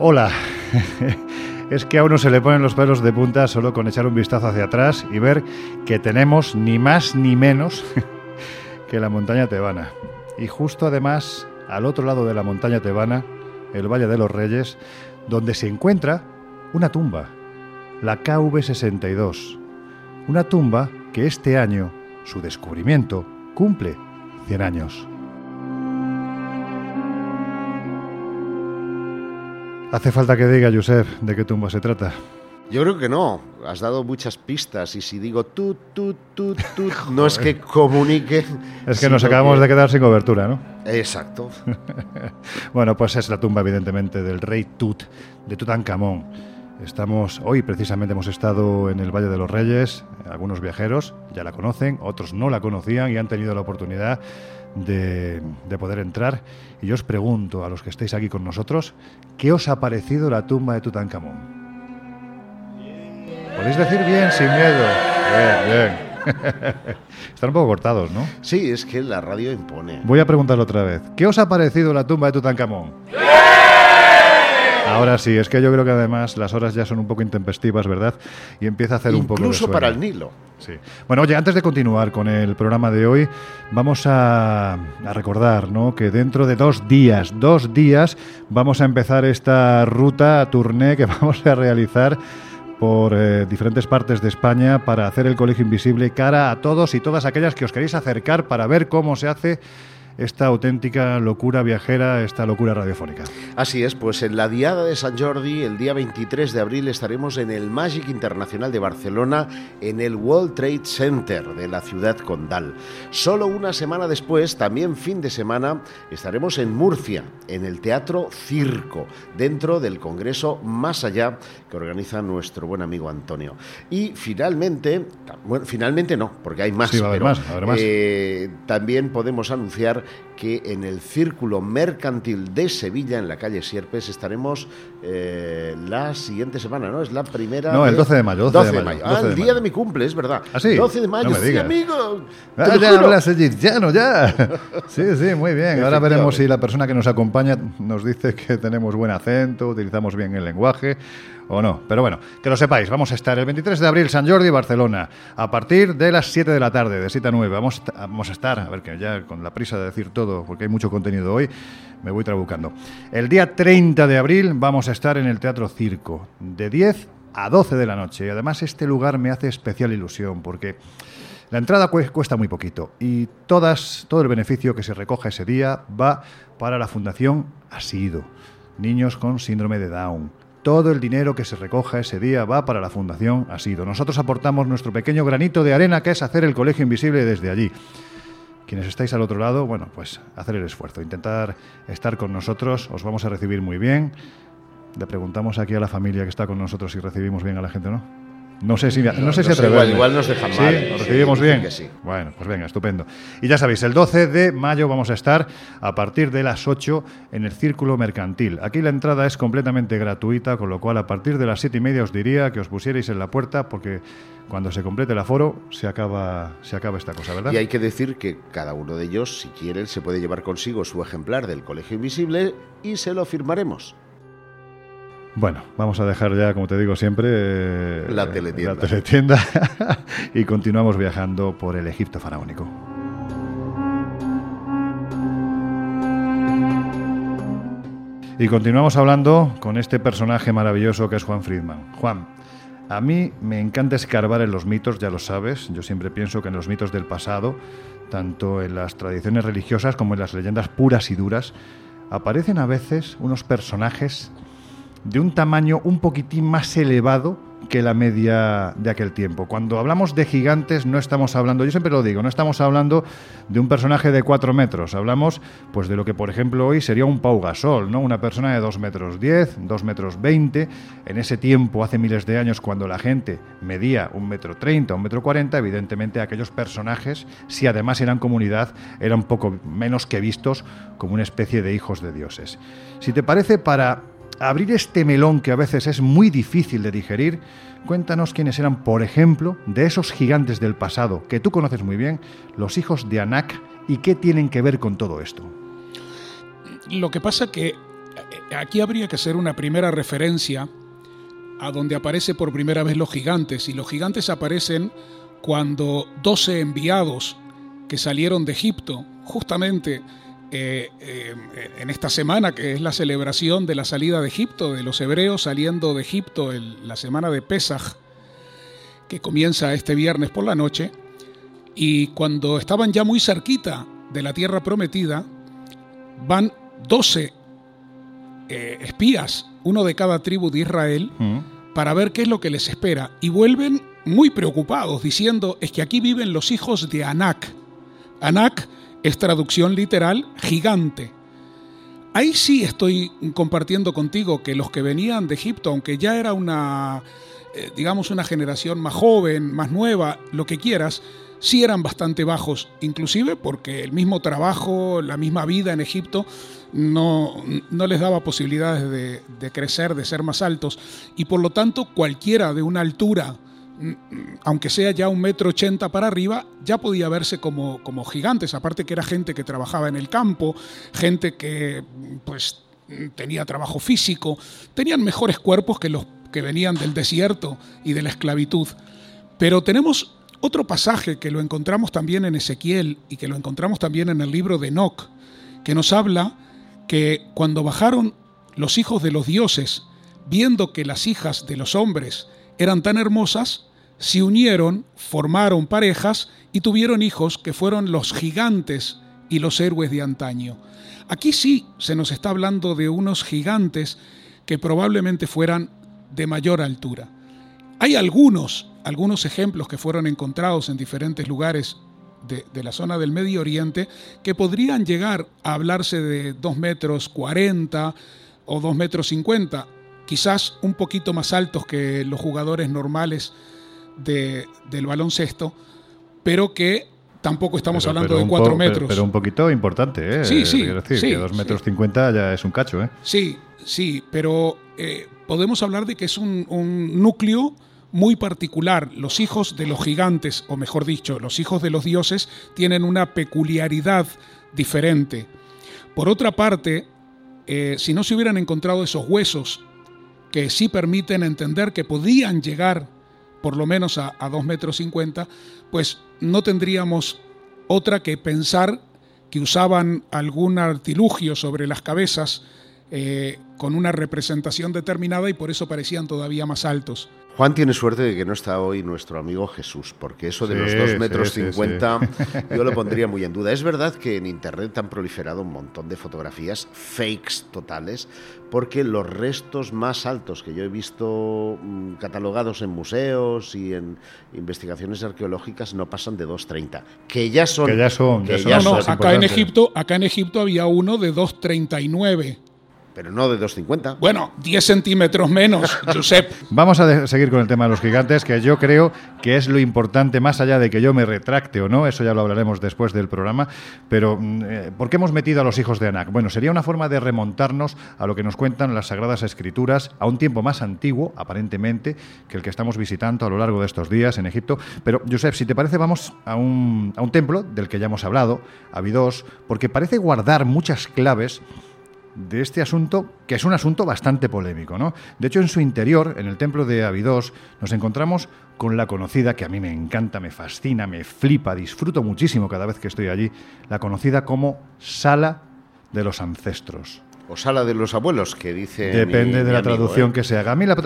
Hola. es que a uno se le ponen los pelos de punta solo con echar un vistazo hacia atrás y ver que tenemos ni más ni menos que la montaña tebana. Y justo además, al otro lado de la montaña tebana, el Valle de los Reyes, donde se encuentra una tumba, la KV62. Una tumba que este año, su descubrimiento, cumple 100 años. Hace falta que diga, Josep, de qué tumba se trata. Yo creo que no. Has dado muchas pistas y si digo tú, tú, tú, tú, no es que comunique. Es que nos acabamos que... de quedar sin cobertura, ¿no? Exacto. bueno, pues es la tumba, evidentemente, del rey Tut, de Tutankamón. Estamos, hoy precisamente hemos estado en el Valle de los Reyes, algunos viajeros ya la conocen, otros no la conocían y han tenido la oportunidad de, de, poder entrar. Y yo os pregunto a los que estáis aquí con nosotros, ¿qué os ha parecido la tumba de Tutankamón? Podéis decir bien, sin miedo. Bien, bien. Están un poco cortados, ¿no? Sí, es que la radio impone. Voy a preguntarlo otra vez. ¿Qué os ha parecido la tumba de Tutankamón? Ahora sí, es que yo creo que además las horas ya son un poco intempestivas, ¿verdad? Y empieza a hacer Incluso un poco de Incluso para el Nilo. Sí. Bueno, oye, antes de continuar con el programa de hoy, vamos a, a, recordar ¿no? que dentro de dos días, dos días, vamos a empezar esta ruta, tourné que vamos a realizar por eh, diferentes partes de España para hacer el Colegio Invisible cara a todos y todas aquellas que os queréis acercar para ver cómo se hace esta auténtica locura viajera, esta locura radiofónica. Así es, pues en la Diada de San Jordi, el día 23 de abril, estaremos en el Magic Internacional de Barcelona, en el World Trade Center de la ciudad condal. Solo una semana después, también fin de semana, estaremos en Murcia, en el Teatro Circo, dentro del Congreso Más Allá, que organiza nuestro buen amigo Antonio. Y finalmente, bueno, finalmente no, porque hay más, sí, va a haber pero, más, va a haber más. Eh, también podemos anunciar que en el Círculo Mercantil de Sevilla, en la calle Sierpes, estaremos eh, la siguiente semana, ¿no? Es la primera. No, el 12 de mayo. 12, 12 de de mayo. mayo. Ah, 12 el día mayo. de mi cumple, es verdad. ¿Ah, sí? 12 de mayo, No me sí, amigo. Ah, ya hablas egipciano, ya. Sí, sí, muy bien. Ahora veremos si la persona que nos acompaña nos dice que tenemos buen acento, utilizamos bien el lenguaje o no. Pero bueno, que lo sepáis, vamos a estar el 23 de abril, San Jordi, Barcelona, a partir de las 7 de la tarde, de 7 a 9. Vamos, a- vamos a estar, a ver que ya con la prisa de decir todo, porque hay mucho contenido hoy, me voy trabucando. El día 30 de abril vamos a estar en el Teatro Circo, de 10 a 12 de la noche. Y además este lugar me hace especial ilusión, porque... La entrada cue- cuesta muy poquito y todas, todo el beneficio que se recoja ese día va para la Fundación Asido, niños con síndrome de Down. Todo el dinero que se recoja ese día va para la Fundación Asido. Nosotros aportamos nuestro pequeño granito de arena que es hacer el Colegio Invisible desde allí. Quienes estáis al otro lado, bueno, pues hacer el esfuerzo, intentar estar con nosotros, os vamos a recibir muy bien. Le preguntamos aquí a la familia que está con nosotros si recibimos bien a la gente o no. No sé si, no, sé si no sé, atreverme. igual- igual nos dejan ¿Sí? mal, ¿Lo nos recibimos dicen bien? que sí. Bueno, pues venga, estupendo. Y ya sabéis, el 12 de mayo vamos a estar a partir de las 8 en el Círculo Mercantil. Aquí la entrada es completamente gratuita, con lo cual a partir de las 7 y media os diría que os pusierais en la puerta porque cuando se complete el aforo se acaba, se acaba esta cosa, ¿verdad? Y hay que decir que cada uno de ellos, si quieren, se puede llevar consigo su ejemplar del Colegio Invisible y se lo firmaremos. Bueno, vamos a dejar ya, como te digo siempre, La teletienda. la teletienda y continuamos viajando por el Egipto faraónico. Y continuamos hablando con este personaje maravilloso que es Juan Friedman. Juan, a mí me encanta escarbar en los mitos, ya lo sabes. Yo siempre pienso que en los mitos del pasado, tanto en las tradiciones religiosas como en las leyendas puras y duras, aparecen a veces unos personajes de un tamaño un poquitín más elevado que la media de aquel tiempo. Cuando hablamos de gigantes no estamos hablando, yo siempre lo digo, no estamos hablando de un personaje de 4 metros, hablamos pues de lo que por ejemplo hoy sería un Pau Gasol, ¿no? una persona de 2 metros 10, 2 metros 20, en ese tiempo, hace miles de años, cuando la gente medía un metro 30, un metro 40, evidentemente aquellos personajes, si además eran comunidad, eran poco menos que vistos como una especie de hijos de dioses. Si te parece, para abrir este melón que a veces es muy difícil de digerir, cuéntanos quiénes eran, por ejemplo, de esos gigantes del pasado que tú conoces muy bien, los hijos de Anak, y qué tienen que ver con todo esto. Lo que pasa que eh, aquí habría que hacer una primera referencia a donde aparece por primera vez los gigantes. Y los gigantes aparecen cuando 12 enviados que salieron de Egipto, justamente eh, eh, en esta semana, que es la celebración de la salida de Egipto, de los hebreos saliendo de Egipto, el- la semana de Pesaj, que comienza este viernes por la noche, y cuando estaban ya muy cerquita de la tierra prometida, van 12 eh, espías, uno de cada tribu de Israel, para ver qué es lo que les espera. Y vuelven muy preocupados, diciendo, es que aquí viven los hijos de Anak. Anak es traducción literal, gigante. Ahí sí estoy compartiendo contigo que los que venían de Egipto, aunque ya era una, eh, digamos, una generación más joven, más nueva, lo que quieras, sí eran bastante bajos, inclusive porque el mismo trabajo, la misma vida en Egipto no, no les daba posibilidades de, crecer, de ser más altos, y por lo tanto cualquiera de una altura, aunque sea ya un metro ochenta para arriba, ya podía verse como, como gigantes, aparte que era gente que trabajaba en el campo, gente que pues tenía trabajo físico, tenían mejores cuerpos que los que venían del desierto y de la esclavitud. Pero tenemos otro pasaje que lo encontramos también en Ezequiel y que lo encontramos también en el libro de Enoch, que nos habla que cuando bajaron los hijos de los dioses, viendo que las hijas de los hombres eran tan hermosas, se unieron, formaron parejas y tuvieron hijos que fueron los gigantes y los héroes de antaño. Aquí sí se nos está hablando de unos gigantes que probablemente fueran de mayor altura. Hay algunos, algunos ejemplos que fueron encontrados en diferentes lugares de, de la zona del Medio Oriente que podrían llegar a hablarse de 2 metros 40 o 2 metros 50, quizás un poquito más altos que los jugadores normales de- del baloncesto, pero que tampoco estamos Pero- hablando pero de un 4 po- pero- metros. Pero, un poquito importante, ¿eh? Sí, sí, Quiero decir, sí, que 2 sí. metros 50 ya es un cacho, ¿eh? Sí, sí, pero eh, podemos hablar de que es un, un núcleo muy particular. Los hijos de los gigantes, o mejor dicho, los hijos de los dioses, tienen una peculiaridad diferente. Por otra parte, eh, si no se hubieran encontrado esos huesos que sí permiten entender que podían llegar por lo menos a, a 2 metros 50, pues no tendríamos otra que pensar que usaban algún artilugio sobre las cabezas eh, con una representación determinada y por eso parecían todavía más altos. Juan tiene suerte de que no está hoy nuestro amigo Jesús, porque eso de Sí, los 2 sí, metros sí, 50 yo lo pondría muy en duda. Es verdad que en Internet han proliferado un montón de fotografías fakes totales, porque los restos más altos que yo he visto mm, catalogados en museos y en investigaciones arqueológicas no pasan de 2,30, que ya son... Que ya son, que ya son. ya no, acá en. Egipto, acá en Egipto había uno de 2.39. pero no de 2,50. Bueno, 10 centímetros menos, Josep. Vamos a seguir con el tema de los gigantes, que yo creo que es lo importante, más allá de que yo me retracte o no, eso ya lo hablaremos después del programa, pero mm, eh, ¿por qué hemos metido a los hijos de Anak? Bueno, sería una forma de remontarnos a lo que nos cuentan las Sagradas Escrituras, a un tiempo más antiguo, aparentemente, que el que estamos visitando a lo largo de estos días en Egipto. Pero, Josep, si te parece, vamos a un, a un templo del que ya hemos hablado, Abidos, porque parece guardar muchas claves de este asunto, que es un asunto bastante polémico, ¿no? De hecho, en su interior, en el templo de Abidos, nos encontramos con la conocida, que a mí me encanta, me fascina, me flipa, disfruto muchísimo cada vez que estoy allí, la conocida como Sala de los Ancestros. O sala de los abuelos, que dice... Depende mi- de mi la amigo, traducción ¿eh? que se haga. A mí la-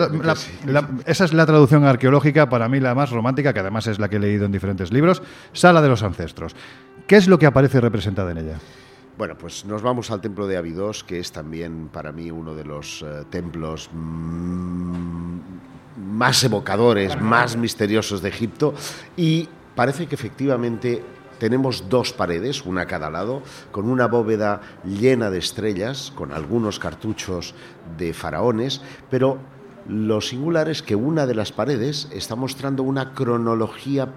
esa es la traducción arqueológica, para mí la más romántica, que además es la que he leído en diferentes libros, Sala de los Ancestros. ¿Qué es lo que aparece representada en ella? Bueno, pues nos vamos al templo de Abidos, que es también para mí uno de los eh, templos mm, más evocadores, más misteriosos de Egipto. Y parece que efectivamente tenemos dos paredes, una a cada lado, con una bóveda llena de estrellas, con algunos cartuchos de faraones, pero lo singular es que una de las paredes está mostrando una cronología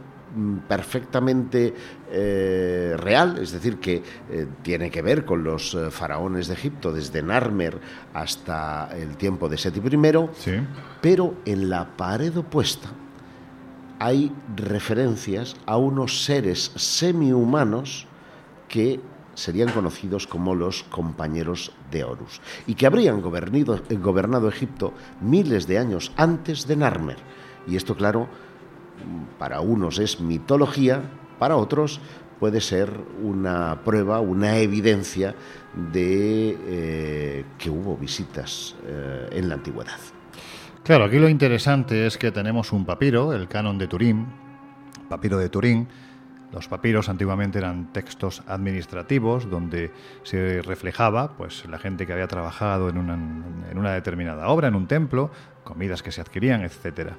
perfectamente eh, real, es decir, que eh, tiene que ver con los eh, faraones de Egipto, desde Narmer hasta el tiempo de Seti I, Sí. pero en la pared opuesta hay referencias a unos seres semihumanos que serían conocidos como los compañeros de Horus y que habrían gobernado Egipto miles de años antes de Narmer. Y esto, claro, mm, para unos es mitología, para otros puede ser una prueba, una evidencia de eh, que hubo visitas eh, en la antigüedad. Claro, aquí lo interesante es que tenemos un papiro, el canon de Turín, papiro de Turín. Los papiros antiguamente eran textos administrativos donde se reflejaba pues, la gente que había trabajado en una, en una determinada obra, en un templo, comidas que se adquirían, etcétera.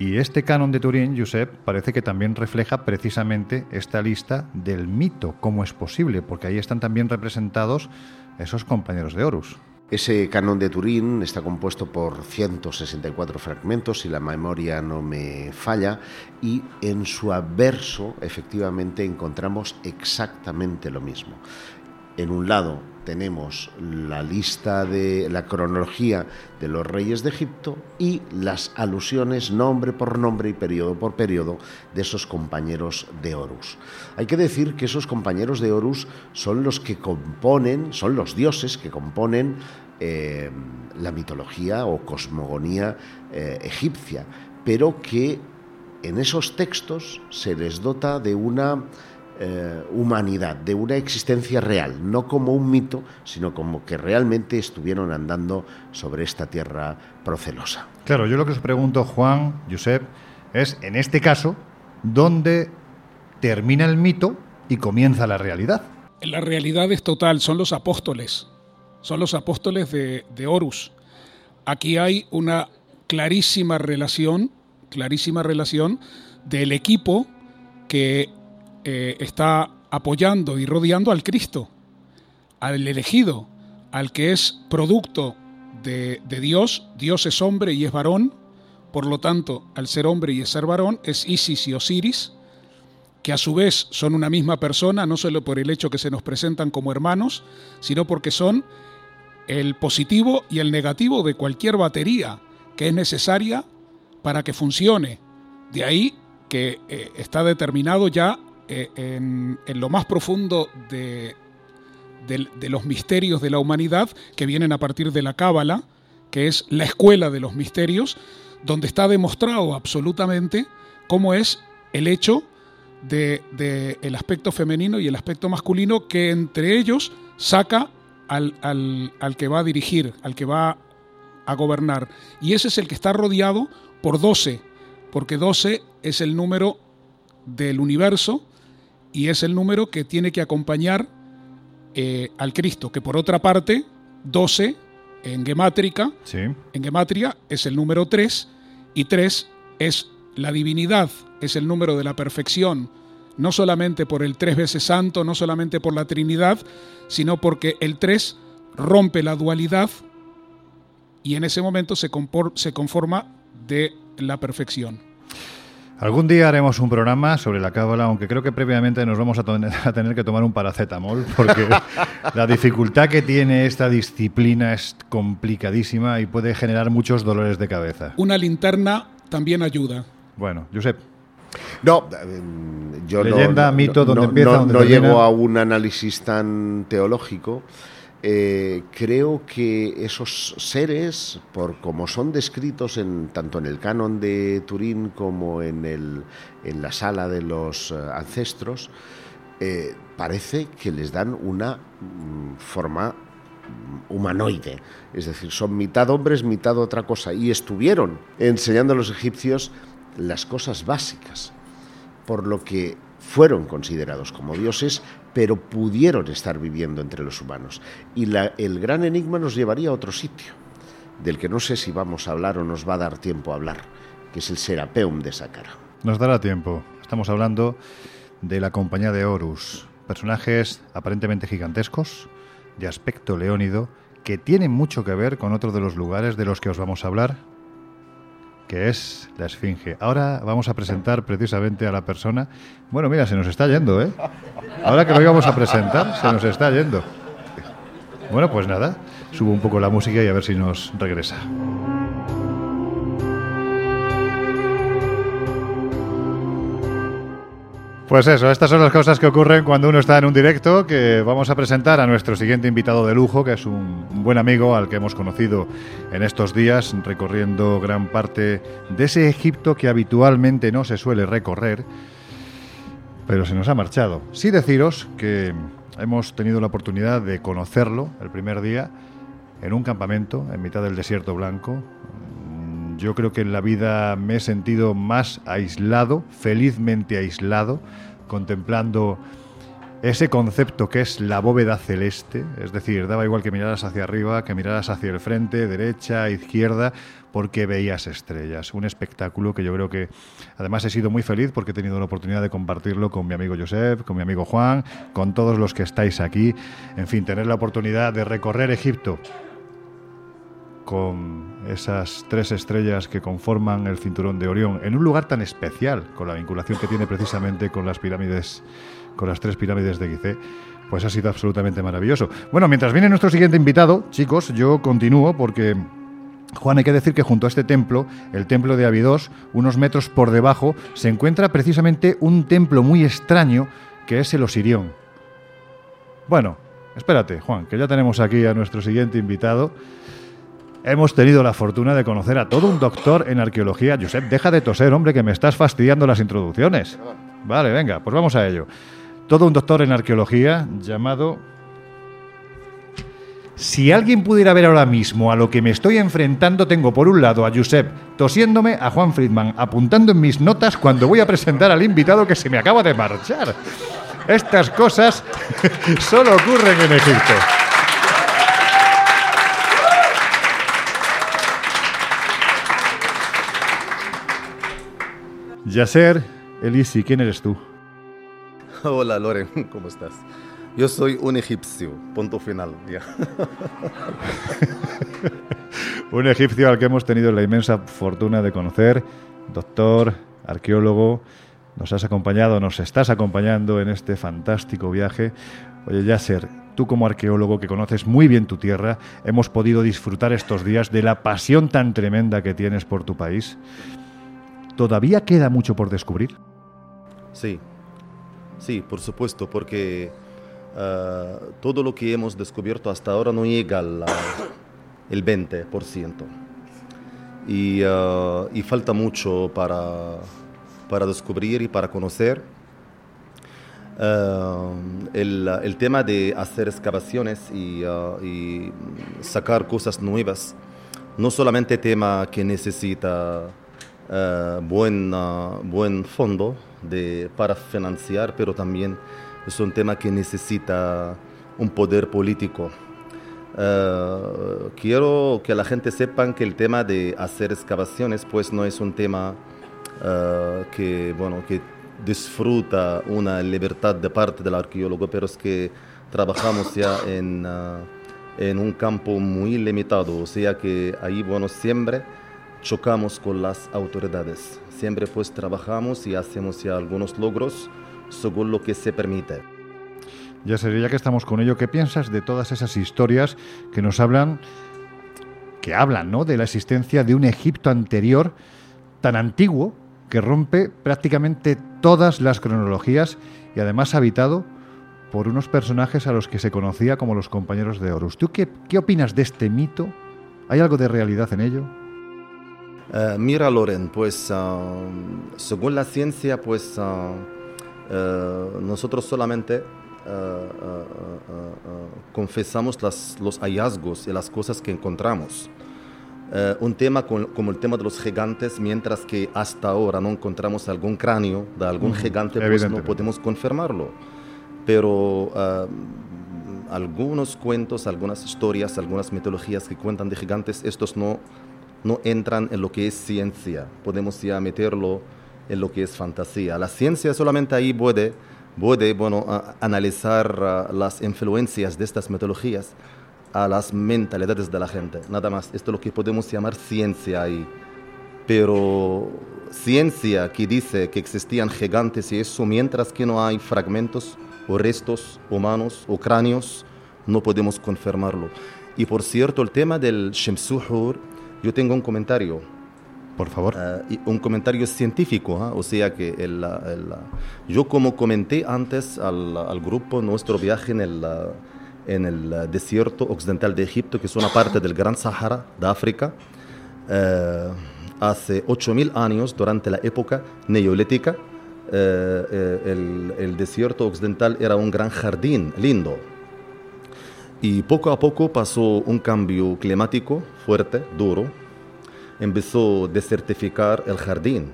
Y este canon de Turín, Josep, parece que también refleja precisamente esta lista del mito, cómo es posible, porque ahí están también representados esos compañeros de Horus. Ese canon de Turín está compuesto por 164 fragmentos, si la memoria no me falla, y en su averso efectivamente encontramos exactamente lo mismo. En un lado tenemos la lista de la cronología de los reyes de Egipto y las alusiones nombre por nombre y periodo por periodo de esos compañeros de Horus. Hay que decir que esos compañeros de Horus son los que componen, son los dioses que componen eh, la mitología o cosmogonía eh, egipcia, pero que en esos textos se les dota de una eh, humanidad, de una existencia real, no como un mito, sino como que realmente estuvieron andando sobre esta tierra procelosa. Claro, yo lo que os pregunto, Juan, Josep, es en este caso, ¿dónde termina el mito y comienza la realidad? La realidad es total, son los apóstoles, son los apóstoles de, de Horus. Aquí hay una clarísima relación, clarísima relación del equipo que eh, está apoyando y rodeando al Cristo, al elegido, al que es producto de, Dios. Dios es hombre y es varón, por lo tanto, al ser hombre y ser varón, es Isis y Osiris, que a su vez son una misma persona, no solo por el hecho que se nos presentan como hermanos, sino porque son el positivo y el negativo de cualquier batería que es necesaria para que funcione. De ahí que eh, está determinado ya eh, en, lo más profundo de, de, los misterios de la humanidad que vienen a partir de la Cábala, que es la escuela de los misterios, donde está demostrado absolutamente cómo es el hecho del de, aspecto femenino y el aspecto masculino que entre ellos saca al, al- al que va a dirigir, al que va a gobernar. Y ese es el que está rodeado por 12, porque 12 es el número del universo y es el número que tiene que acompañar eh, al Cristo, que por otra parte, 12 en gemátrica, Sí. en gematria es el número 3 y 3 es la divinidad, es el número de la perfección, no solamente por el tres veces santo, no solamente por la Trinidad, sino porque el 3 rompe la dualidad y en ese momento se, se conforma de la perfección. Algún día haremos un programa sobre la cábala, aunque creo que previamente nos vamos a, tener que tomar un paracetamol, porque la dificultad que tiene esta disciplina es complicadísima y puede generar muchos dolores de cabeza. Una linterna también ayuda. Bueno, Josep, No, eh, yo no- Leyenda, no, mito, no, donde no- empieza, no- donde no llego a un análisis tan teológico. Eh, creo que esos seres, por como son descritos en, tanto en el canon de Turín como en, el, en la sala de los eh, ancestros, eh, parece que les dan una mm, forma mm, humanoide, es decir, son mitad hombres, mitad otra cosa, y estuvieron enseñando a los egipcios las cosas básicas, por lo que fueron considerados como dioses, pero pudieron estar viviendo entre los humanos. Y la- el gran enigma nos llevaría a otro sitio, del que no sé si vamos a hablar o nos va a dar tiempo a hablar, que es el Serapeum de Saqqara. nos dará tiempo. Estamos hablando de la compañía de Horus, personajes aparentemente gigantescos, de aspecto leónido, que tienen mucho que ver con otro de los lugares de los que os vamos a hablar, que es la Esfinge. Ahora vamos a presentar precisamente a la persona. Bueno, mira, se nos está yendo, ¿eh? Ahora que lo íbamos a presentar, se nos está yendo. Bueno, pues nada, subo un poco la música y a ver si nos regresa. Pues eso, estas son las cosas que ocurren cuando uno está en un directo, que vamos a presentar a nuestro siguiente invitado de lujo, que es un buen amigo al que hemos conocido en estos días, recorriendo gran parte de ese Egipto que habitualmente no se suele recorrer, pero se nos ha marchado. Sí deciros que hemos tenido la oportunidad de conocerlo el primer día en un campamento en mitad del desierto blanco. Yo creo que en la vida me he sentido más aislado, felizmente aislado, contemplando ese concepto que es la bóveda celeste, es decir, daba igual que miraras hacia arriba, que miraras hacia el frente, derecha, izquierda, porque veías estrellas. Un espectáculo que yo creo que además he sido muy feliz porque he tenido la oportunidad de compartirlo con mi amigo Josep, con mi amigo Juan, con todos los que estáis aquí. En fin, tener la oportunidad de recorrer Egipto con esas tres estrellas que conforman el cinturón de Orión en un lugar tan especial, con la vinculación que tiene precisamente con las pirámides, con las tres pirámides de Gizeh, pues ha sido absolutamente maravilloso. Bueno, mientras viene nuestro siguiente invitado, chicos, yo continúo porque Juan, hay que decir que junto a este templo, el templo de Abidos, unos metros por debajo, se encuentra precisamente un templo muy extraño que es el Osirión. Bueno, espérate, Juan, que ya tenemos aquí a nuestro siguiente invitado. Hemos tenido la fortuna de conocer a todo un doctor en arqueología. Josep, deja de toser, hombre, que me estás fastidiando las introducciones. Vale, venga, pues vamos a ello. Todo un doctor en arqueología llamado... Si alguien pudiera ver ahora mismo a lo que me estoy enfrentando, tengo por un lado a Josep tosiéndome, a Juan Friedman apuntando en mis notas cuando voy a presentar al invitado que se me acaba de marchar. Estas cosas solo ocurren en Egipto. Yasser Elisi, ¿quién eres tú? Hola Loren, ¿cómo estás? Yo soy un egipcio, punto final. ya. Un egipcio al que hemos tenido la inmensa fortuna de conocer, doctor, arqueólogo, nos has acompañado, nos estás acompañando en este fantástico viaje. Oye, Yasser, tú como arqueólogo que conoces muy bien tu tierra, hemos podido disfrutar estos días de la pasión tan tremenda que tienes por tu país. ¿Todavía queda mucho por descubrir? Sí, sí, por supuesto, porque ah, todo lo que hemos descubierto hasta ahora no llega al el 20%. Y, ah, y falta mucho para, para descubrir y para conocer. El, el, tema de hacer excavaciones y, uh, y, sacar cosas nuevas, no solamente tema que necesita uh, buen, buen fondo de, para financiar, pero también es un tema que necesita un poder político. quiero que la gente sepa que el tema de hacer excavaciones pues no es un tema que, bueno, que disfruta una libertad de parte del arqueólogo, pero es que trabajamos ya en, uh, en un campo muy limitado, o sea que ahí, bueno, siempre chocamos con las autoridades, siempre pues trabajamos y hacemos ya algunos logros según lo que se permite. Ya sería, ya que estamos con ello, ¿qué piensas de todas esas historias que nos hablan, que hablan, ¿no? De la existencia de un Egipto anterior tan antiguo que rompe prácticamente todas las cronologías y además habitado por unos personajes a los que se conocía como los compañeros de Horus. ¿Tú qué, qué opinas de este mito? ¿Hay algo de realidad en ello? Uh, mira, Loren, pues uh, según la ciencia, pues uh, nosotros solamente confesamos las, los hallazgos y las cosas que encontramos. Eh, un tema como el tema de los gigantes, mientras que hasta ahora no encontramos algún cráneo de algún gigante, pues no podemos confirmarlo. Pero eh, algunos cuentos, algunas historias, algunas mitologías que cuentan de gigantes, estos no, no entran en lo que es ciencia. Podemos ya meterlo en lo que es fantasía. La ciencia solamente ahí puede, puede bueno, analizar uh, las influencias de estas mitologías a las mentalidades de la gente, nada más. Esto es lo que podemos llamar ciencia ahí. Pero ciencia que dice que existían gigantes y eso, mientras que no hay fragmentos o restos humanos o cráneos, no podemos confirmarlo. Y por cierto, el tema del Shemsuhur, yo tengo un comentario. Por favor. Uh, un comentario científico, ¿eh? o sea que el, el, yo como comenté antes al, al, grupo, nuestro viaje en el en el eh, desierto occidental de Egipto, que es una parte del Gran Sahara de África, eh, hace 8.000 años, durante la época neolítica, eh, el, el, desierto occidental era un gran jardín lindo. Y poco a poco pasó un cambio climático fuerte, duro. Empezó a desertificar el jardín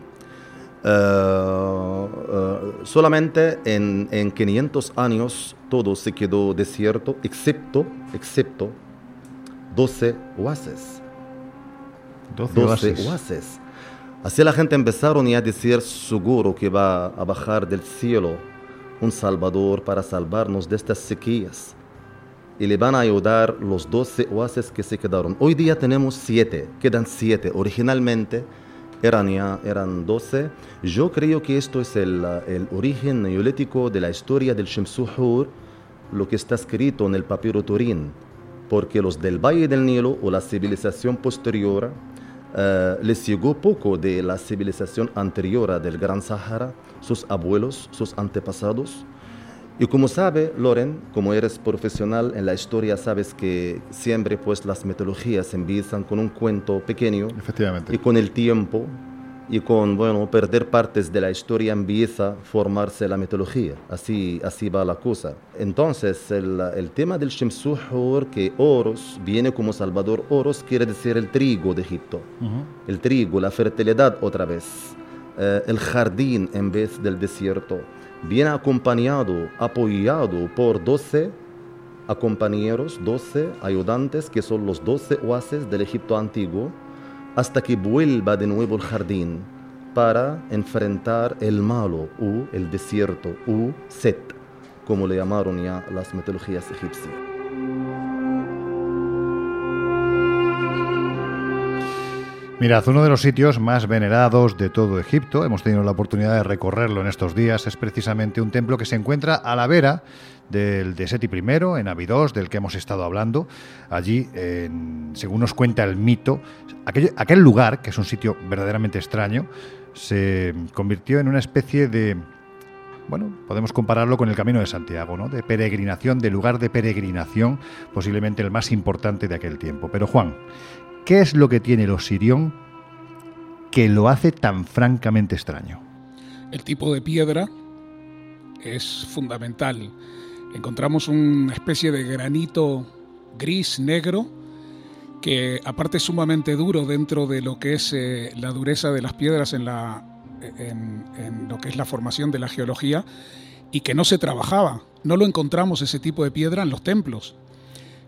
Uh, uh, solamente en, en, 500 años todo se quedó desierto, excepto, excepto 12 oasis. 12, 12 oasis. Así la gente empezaron ya a decir seguro que va a bajar del cielo un salvador para salvarnos de estas sequías. Y le van a ayudar los 12 oasis que se quedaron. Hoy día tenemos 7, quedan 7. Originalmente eran ya eran 12. Yo creo que esto es el, el origen neolítico de la historia del Shemsuhur, lo que está escrito en el papiro Turín, porque los del Valle del Nilo o la civilización posterior uh, les llegó poco de la civilización anterior del Gran Sahara, sus abuelos, sus antepasados, y como sabe, Loren, como eres profesional en la historia, sabes que siempre pues las metodologías empiezan con un cuento pequeño. Efectivamente. Y con el tiempo y con, bueno, perder partes de la historia empieza a formarse la metodología. Así, así va la cosa. Entonces, el, el tema del Shemsuhur, que Oros viene como Salvador, Oros quiere decir el trigo de Egipto. Uh -huh. El trigo, la fertilidad otra vez. Eh, el jardín en vez del desierto viene acompañado, apoyado por 12 compañeros, 12 ayudantes, que son los 12 oasis del Egipto antiguo, hasta que vuelva de nuevo el jardín para enfrentar el malo o el desierto o Set, como le llamaron ya las mitologías egipcias. Mirad, uno de los sitios más venerados de todo Egipto, hemos tenido la oportunidad de recorrerlo en estos días, es precisamente un templo que se encuentra a la vera del de Seti I, en Abidos, del que hemos estado hablando. Allí, según nos cuenta el mito, aquel, aquel lugar, que es un sitio verdaderamente extraño, se convirtió en una especie de bueno, podemos compararlo con el Camino de Santiago, ¿no? De peregrinación, de lugar de peregrinación, posiblemente el más importante de aquel tiempo. Pero Juan, ¿qué es lo que tiene el Osirión que lo hace tan francamente extraño? El tipo de piedra, es fundamental. Encontramos una especie de granito gris, negro, que aparte es sumamente duro dentro de lo que es eh, la dureza de las piedras en, lo que es la formación de la geología, y que no se trabajaba. No lo encontramos ese tipo de piedra en los templos.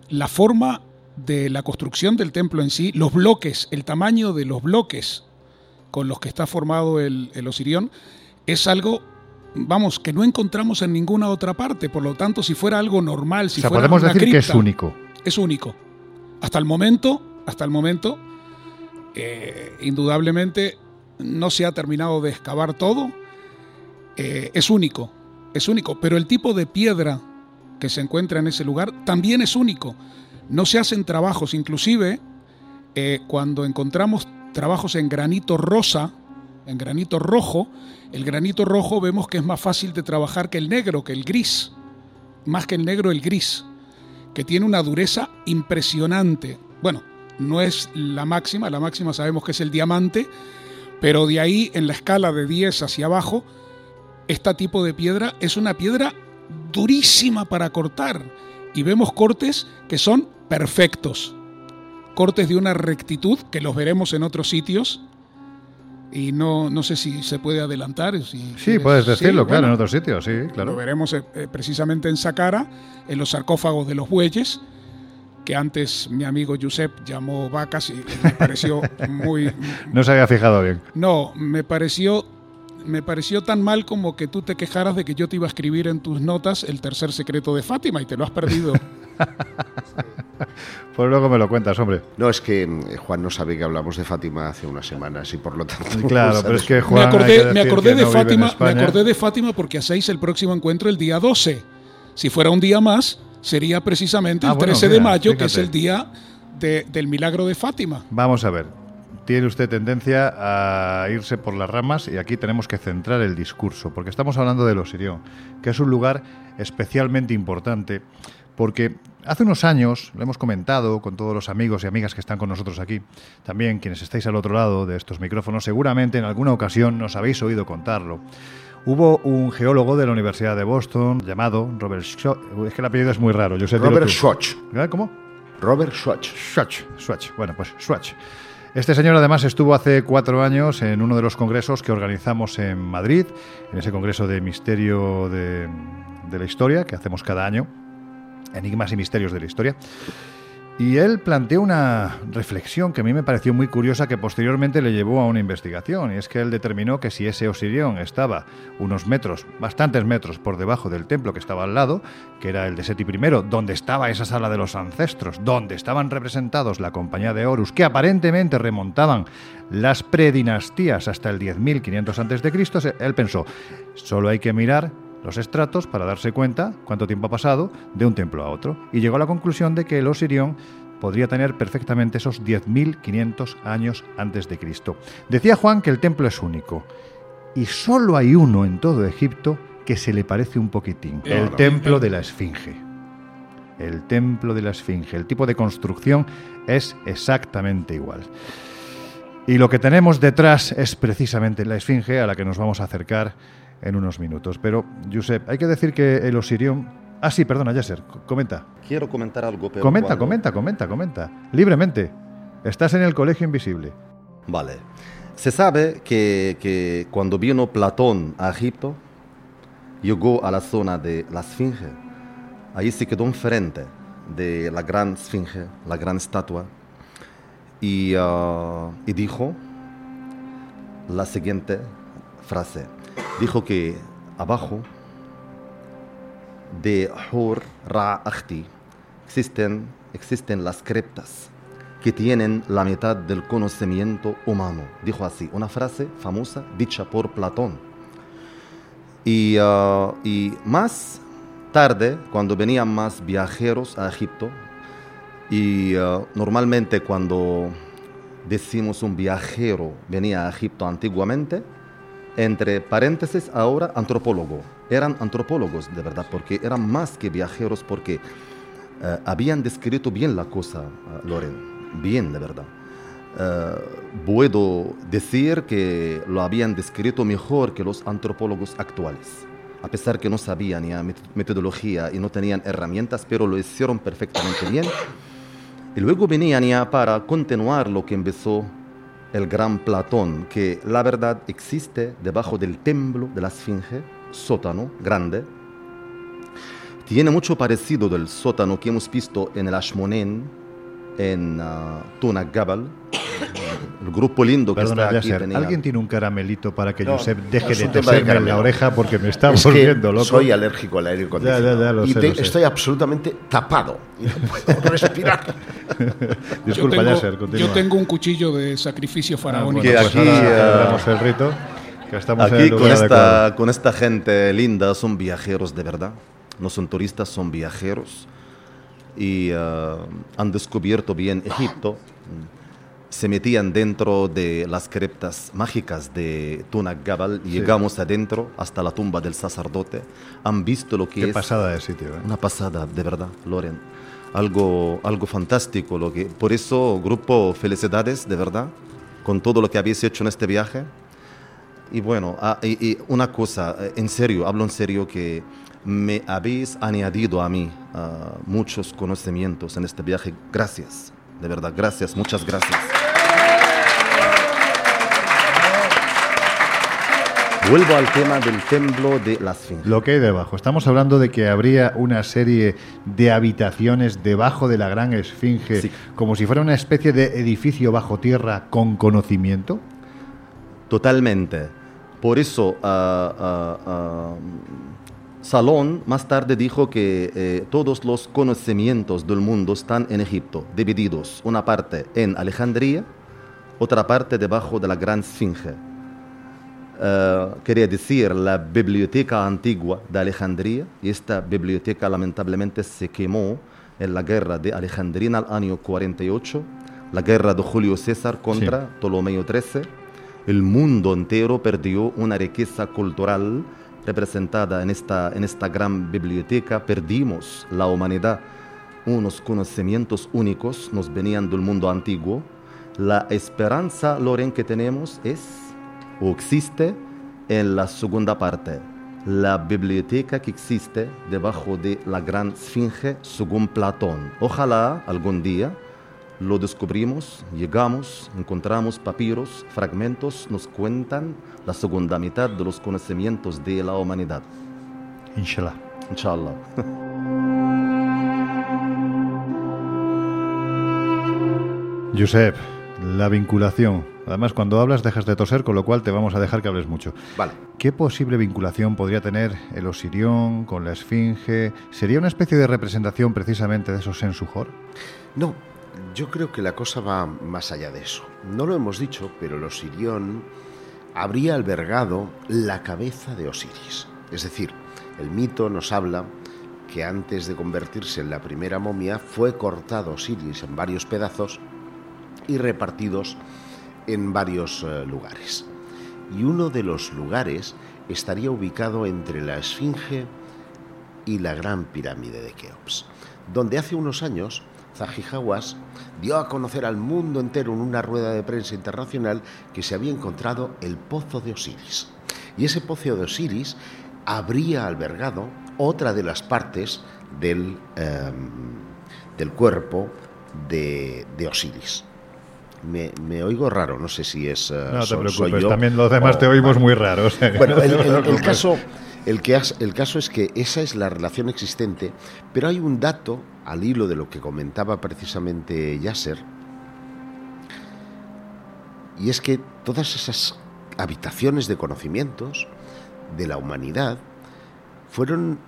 La forma de la construcción del templo en sí, los bloques, el tamaño de los bloques con los que está formado el, el osirión, es algo, vamos, que no encontramos en ninguna otra parte. Por lo tanto, si fuera algo normal, si o sea, fuera podemos una decir que es único. es único. Hasta el momento, hasta el momento, eh, indudablemente no se ha terminado de excavar todo. Eh, es único, es único. Pero el tipo de piedra que se encuentra en ese lugar también es único. No se hacen trabajos, inclusive eh, cuando encontramos trabajos en granito rosa, en granito rojo, el granito rojo vemos que es más fácil de trabajar que el negro, que el gris. Más que el negro, el gris que tiene una dureza impresionante. Bueno, no es la máxima, la máxima sabemos que es el diamante, pero de ahí en la escala de 10 hacia abajo, este tipo de piedra es una piedra durísima para cortar y vemos cortes que son perfectos, cortes de una rectitud que los veremos en otros sitios y no, no sé si se puede adelantar. Si Sí, quieres- puedes decirlo, sí, claro, bueno. en otros sitios, sí, Lo claro. veremos eh, eh, precisamente en Saqqara, en los sarcófagos de los bueyes, que antes mi amigo Josep llamó vacas y me pareció muy... No se había fijado bien. No, me pareció, me pareció tan mal como que tú te quejaras de que yo te iba a escribir en tus notas el tercer secreto de Fátima y te lo has perdido. Pues luego me lo cuentas, hombre. No, es que mm, Juan no sabe que hablamos de Fátima hace unas semanas y por lo tanto. Claro, pero es que me Juan. que me acordé de no Fátima, me acordé de Fátima porque hacéis el próximo encuentro el día 12. Si fuera un día más, sería precisamente Ah, el bueno, 13 de mayo, que es el día de- del milagro de Fátima. Vamos a ver. Tiene usted tendencia a irse por las ramas y aquí tenemos que centrar el discurso, porque estamos hablando del Osirión, que es un lugar especialmente importante, porque hace unos años, lo hemos comentado con todos los amigos y amigas que están con nosotros aquí, también quienes estáis al otro lado de estos micrófonos, seguramente en alguna ocasión nos habéis oído contarlo. Hubo un geólogo de la Universidad de Boston llamado Robert Schwach, es que el apellido es muy raro, yo sé Robert tú. Schwach. ¿Eh? ¿Cómo? Robert Schwach. Swatch, Swatch. Bueno, pues Swatch. Este señor además estuvo hace cuatro años en uno de los congresos que organizamos en Madrid, en ese congreso de misterio de, la historia que hacemos cada año, Enigmas y Misterios de la Historia. Y él planteó una reflexión que a mí me pareció muy curiosa que posteriormente le llevó a una investigación. Y es que él determinó que si ese Osirión estaba unos metros, bastantes metros por debajo del templo que estaba al lado, que era el de Seti I, donde estaba esa sala de los ancestros, donde estaban representados la compañía de Horus, que aparentemente remontaban las predinastías hasta el 10.500 a.C., él pensó, solo hay que mirar los estratos para darse cuenta cuánto tiempo ha pasado de un templo a otro. Y llegó a la conclusión de que el Osirión podría tener perfectamente esos 10.500 años antes de Cristo. Decía Juan que el templo es único. Y solo hay uno en todo Egipto que se le parece un poquitín. El Claro. templo de la Esfinge. El templo de la Esfinge. El tipo de construcción es exactamente igual. Y lo que tenemos detrás es precisamente la Esfinge a la que nos vamos a acercar en unos minutos. Pero, Josep, hay que decir que el Osirión... Ah, sí, perdona, Yasser, comenta. Quiero comentar algo, pero Comenta, cuando- comenta, comenta, comenta. Libremente. Estás en el colegio invisible. Vale. Se sabe que, que cuando vino Platón a Egipto, llegó a la zona de la Esfinge. Ahí se quedó enfrente de la gran Esfinge, la gran estatua, y, ah, y dijo la siguiente frase. Dijo que abajo de Hur Ra Akhti existen, existen las criptas que tienen la mitad del conocimiento humano. Dijo así, una frase famosa dicha por Platón. Y, ah, y más tarde, cuando venían más viajeros a Egipto, y ah, normalmente cuando decimos un viajero venía a Egipto antiguamente, entre paréntesis ahora antropólogo. Eran antropólogos de verdad, porque eran más que viajeros, porque eh, habían descrito bien la cosa, eh, Loren, bien de verdad. Eh, puedo decir que lo habían descrito mejor que los antropólogos actuales. a pesar que no sabían ya met- metodología y no tenían herramientas, pero lo hicieron perfectamente bien. Y luego venían ya para continuar lo que empezó el gran Platón, que la verdad existe debajo del templo de la Esfinge, sótano grande. Tiene mucho parecido del sótano que hemos visto en el Ashmonen, en uh, Tuna Gabal. El grupo lindo que Perdona, está aquí Yasser, tenía- ¿alguien tiene un caramelito para que No, Josep deje de tema de toserme en la oreja porque me está Es volviendo loco? soy alérgico al aire acondicionado. Ya, ya, ya, lo y sé, te- lo sé. estoy absolutamente tapado y no puedo respirar. Disculpa, yo, tengo, Yasser, yo tengo un cuchillo de sacrificio Ah, faraónico. bueno, pues aquí, ahora celebramos el rito, que estamos en Aquí el con lugar esta, adecuado. con esta gente linda son viajeros de verdad. No son turistas, son viajeros. Y ah, han descubierto bien Egipto. Se metían dentro de las criptas mágicas de Tunak Gabal. y Llegamos adentro hasta la tumba del sacerdote. Han visto lo que Qué es pasada de sitio. ¿eh? una pasada, de verdad, Loren. Algo, algo fantástico. Lo que, por eso, grupo, felicidades, de verdad, con todo lo que habéis hecho en este viaje. Y bueno, ah, y, y una cosa, eh, en serio, hablo en serio, que me habéis añadido a mí ah, muchos conocimientos en este viaje. Gracias, de verdad, gracias, muchas gracias. Vuelvo al tema del templo de las Esfinge. Lo que hay debajo. Estamos hablando de que habría una serie de habitaciones debajo de la gran esfinge, Sí. como si fuera una especie de edificio bajo tierra con conocimiento. Totalmente. Por eso, ah, ah, Salón más tarde dijo que eh, todos los conocimientos del mundo están en Egipto, divididos. Una parte en Alejandría, otra parte debajo de la Gran Esfinge. Eh, quería decir la biblioteca antigua de Alejandría, y esta biblioteca lamentablemente se quemó en la guerra de Alejandría en el año 48, la guerra de Julio César contra Ptolomeo XIII. El mundo entero perdió una riqueza cultural representada en esta, en esta gran biblioteca. Perdimos la humanidad, unos conocimientos únicos nos venían del mundo antiguo. La esperanza, Loren, que tenemos es o existe en la segunda parte, la biblioteca que existe debajo de la gran esfinge según Platón. Ojalá algún día lo descubrimos, llegamos, encontramos papiros, fragmentos, nos cuentan la segunda mitad de los conocimientos de la humanidad. Inshallah. Inshallah. Josep, la vinculación. Además, cuando hablas dejas de toser, con lo cual te vamos a dejar que hables mucho. Vale. ¿Qué posible vinculación podría tener el Osirión con la Esfinge? ¿Sería una especie de representación precisamente de esos Sensujor? No, yo creo que la cosa va más allá de eso. No lo hemos dicho, pero el Osirión habría albergado la cabeza de Osiris. Es decir, el mito nos habla que antes de convertirse en la primera momia fue cortado Osiris en varios pedazos y repartidos en varios eh, lugares. Y uno de los lugares estaría ubicado entre la Esfinge y la Gran Pirámide de Keops, donde hace unos años Zahi Hawass dio a conocer al mundo entero en una rueda de prensa internacional que se había encontrado el pozo de Osiris. Y ese pozo de Osiris habría albergado otra de las partes del, eh, del cuerpo de, de Osiris. Me, me, oigo raro, no sé si es. Uh, no te so, preocupes, yo, también los demás o, te oímos muy raros. Bueno, el, el, el, caso, el, que el caso es que esa es la relación existente, pero hay un dato, al hilo de lo que comentaba precisamente Yasser, y es que todas esas habitaciones de conocimientos de la humanidad fueron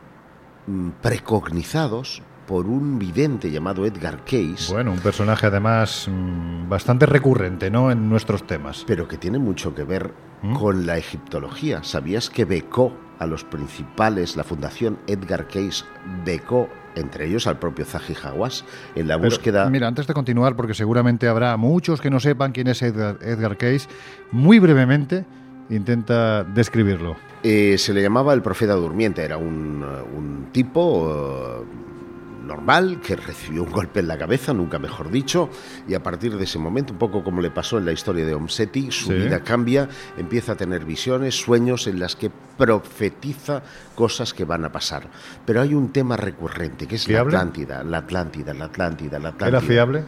mm, precognizados por un vidente llamado Edgar Cayce. Bueno, un personaje además mmm, bastante recurrente, ¿no? En nuestros temas. Pero que tiene mucho que ver ¿Mm? con la egiptología. ¿Sabías que becó a los principales, la fundación Edgar Cayce becó entre ellos al propio Zahi Hawass en la Pero, búsqueda. Mira, antes de continuar, porque seguramente habrá muchos que no sepan quién es Edgar, Edgar Cayce, muy brevemente intenta describirlo. Eh, se le llamaba el profeta durmiente, era un, un tipo. Uh, normal, que recibió un golpe en la cabeza, nunca mejor dicho, y a partir de ese momento, un poco como le pasó en la historia de Omseti, su Sí. vida cambia, empieza a tener visiones, sueños en las que profetiza cosas que van a pasar. Pero hay un tema recurrente, que es ¿Fiable? la Atlántida, la Atlántida, la Atlántida, la Atlántida. ¿Era fiable?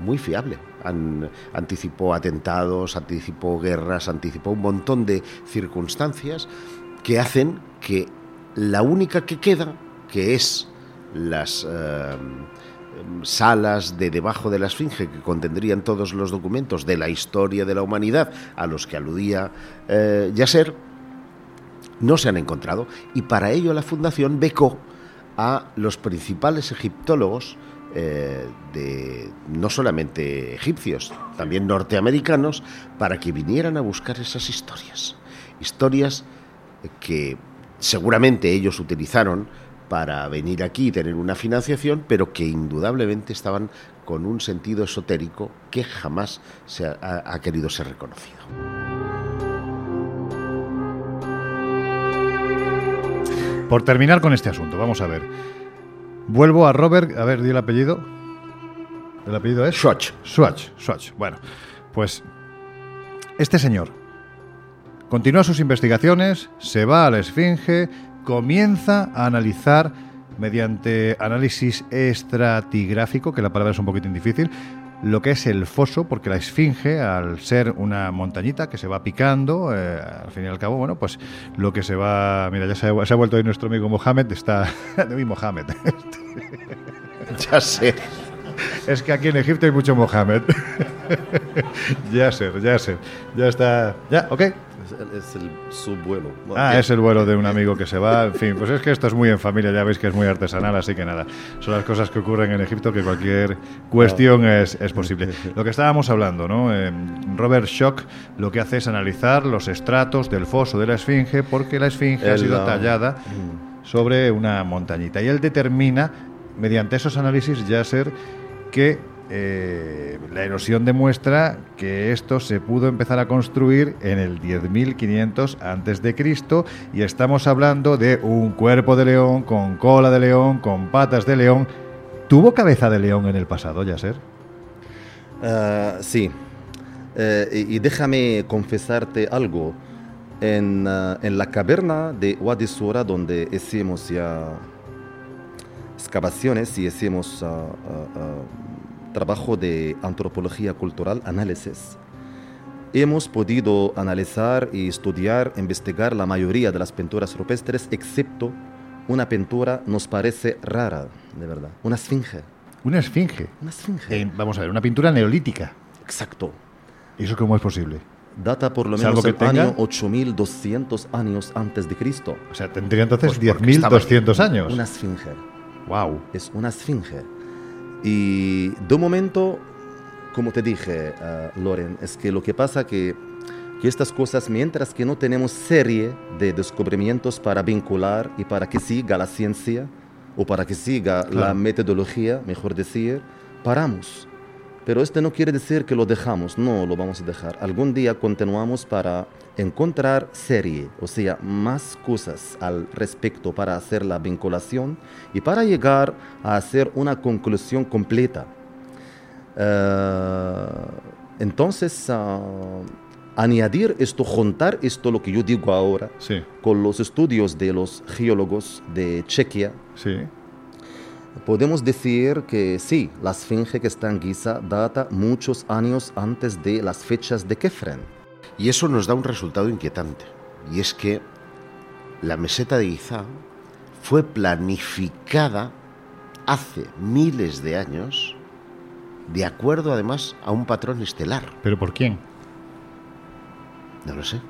muy fiable. An- anticipó atentados, anticipó guerras, anticipó un montón de circunstancias que hacen que la única que queda, que es las eh, salas de debajo de la Esfinge que contendrían todos los documentos de la historia de la humanidad a los que aludía eh, Yasser, no se han encontrado y para ello la Fundación becó a los principales egiptólogos eh, de no solamente egipcios, también norteamericanos, para que vinieran a buscar esas historias. Historias que seguramente ellos utilizaron para venir aquí y tener una financiación, pero que indudablemente estaban con un sentido esotérico que jamás se ha, ha- querido ser reconocido. Por terminar con este asunto, vamos a ver. Vuelvo a Robert, a ver, di el apellido. ¿El apellido es? Schwartz. Swatch, Swatch. Bueno, pues este señor continúa sus investigaciones, se va a la Esfinge, comienza a analizar mediante análisis estratigráfico, que la palabra es un poquitín difícil, lo que es el foso, porque la Esfinge, al ser una montañita que se va picando, eh, al fin y al cabo, bueno, pues lo que se va... Mira, ya se ha, se ha vuelto ahí nuestro amigo Mohamed, está... Uy, Mohamed. Ya sé. Es que aquí en Egipto hay mucho Mohamed. Yasser, Yasser. Ya está. Ya, ok. Es el, subvuelo. Ah, es el vuelo de un amigo que se va. En fin, pues es que esto es muy en familia, ya veis que es muy artesanal, así que nada. Son las cosas que ocurren en Egipto que cualquier cuestión es, es posible. Lo que estábamos hablando, ¿no? Eh, Robert Schock lo que hace es analizar los estratos del foso de la Esfinge, porque la Esfinge ha sido tallada sobre una montañita. Y él determina, mediante esos análisis, Yasser, que eh, la erosión demuestra que esto se pudo empezar a construir en el 10.500 antes de Cristo y estamos hablando de un cuerpo de león con cola de león, con patas de león. ¿Tuvo cabeza de león en el pasado, Yasser? Ah, sí. Eh, y, déjame confesarte algo. En, ah, en la caverna de Wadi donde hicimos ya excavaciones y hicimos ah, trabajo de antropología cultural, análisis, hemos podido analizar y estudiar, investigar la mayoría de las pinturas rupestres, excepto una pintura nos parece rara, de verdad, una esfinge. Una esfinge. Una esfinge. En- vamos a ver, una pintura neolítica. Exacto. ¿Y eso cómo es posible? Data por lo ¿Es algo menos que el año 8200 años antes de Cristo. O sea, tendría entonces Pues porque estaba 10.200 años. Una esfinge. Wow. Es una esfinge. Y de momento, como te dije, ah, Loren, es que lo que pasa que, que estas cosas, mientras que no tenemos serie de descubrimientos para vincular y para que siga la ciencia, o para que siga la Claro. metodología, mejor decir, paramos. Pero esto no quiere decir que lo dejamos, no lo vamos a dejar. Algún día continuamos para encontrar serie, o sea, más cosas al respecto para hacer la vinculación y para llegar a hacer una conclusión completa. Eh, entonces, ah, añadir esto, juntar esto, lo que yo digo ahora, Sí, con los estudios de los geólogos de Chequia, sí. Podemos decir que sí, la esfinge que está en Giza data muchos años antes de las fechas de Kefren. Y eso nos da un resultado inquietante. Y es que la meseta de Giza fue planificada hace miles de años de acuerdo además a un patrón estelar. ¿Pero por quién? No lo sé.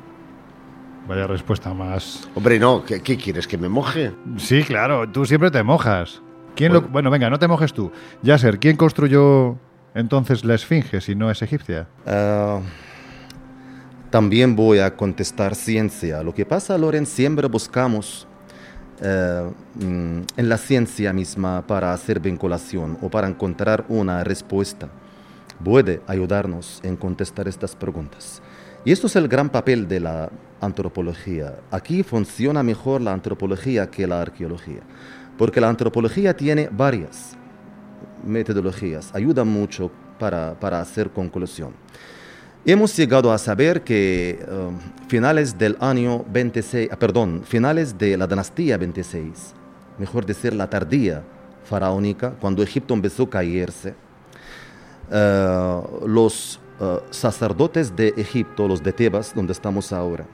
Vaya respuesta más. Hombre, no, ¿qué, qué quieres? ¿Que me moje? Sí, claro, tú siempre te mojas. ¿Quién lo... Bueno, venga, no te mojes tú. Yasser, ¿quién construyó entonces la Esfinge si no es egipcia? Ah, también voy a contestar ciencia. Lo que pasa, Loren, siempre buscamos eh, mm, en la ciencia misma para hacer vinculación o para encontrar una respuesta. Puede ayudarnos en contestar estas preguntas. Y esto es el gran papel de la antropología. Aquí funciona mejor la antropología que la arqueología. Porque la antropología tiene varias metodologías, ayuda mucho para, para hacer conclusión. Hemos llegado a saber que um, finales del año 26, ah, perdón, finales de la dinastía 26, mejor decir la tardía faraónica, cuando Egipto empezó a caerse, eh, los eh, sacerdotes de Egipto, los de Tebas, donde estamos ahora,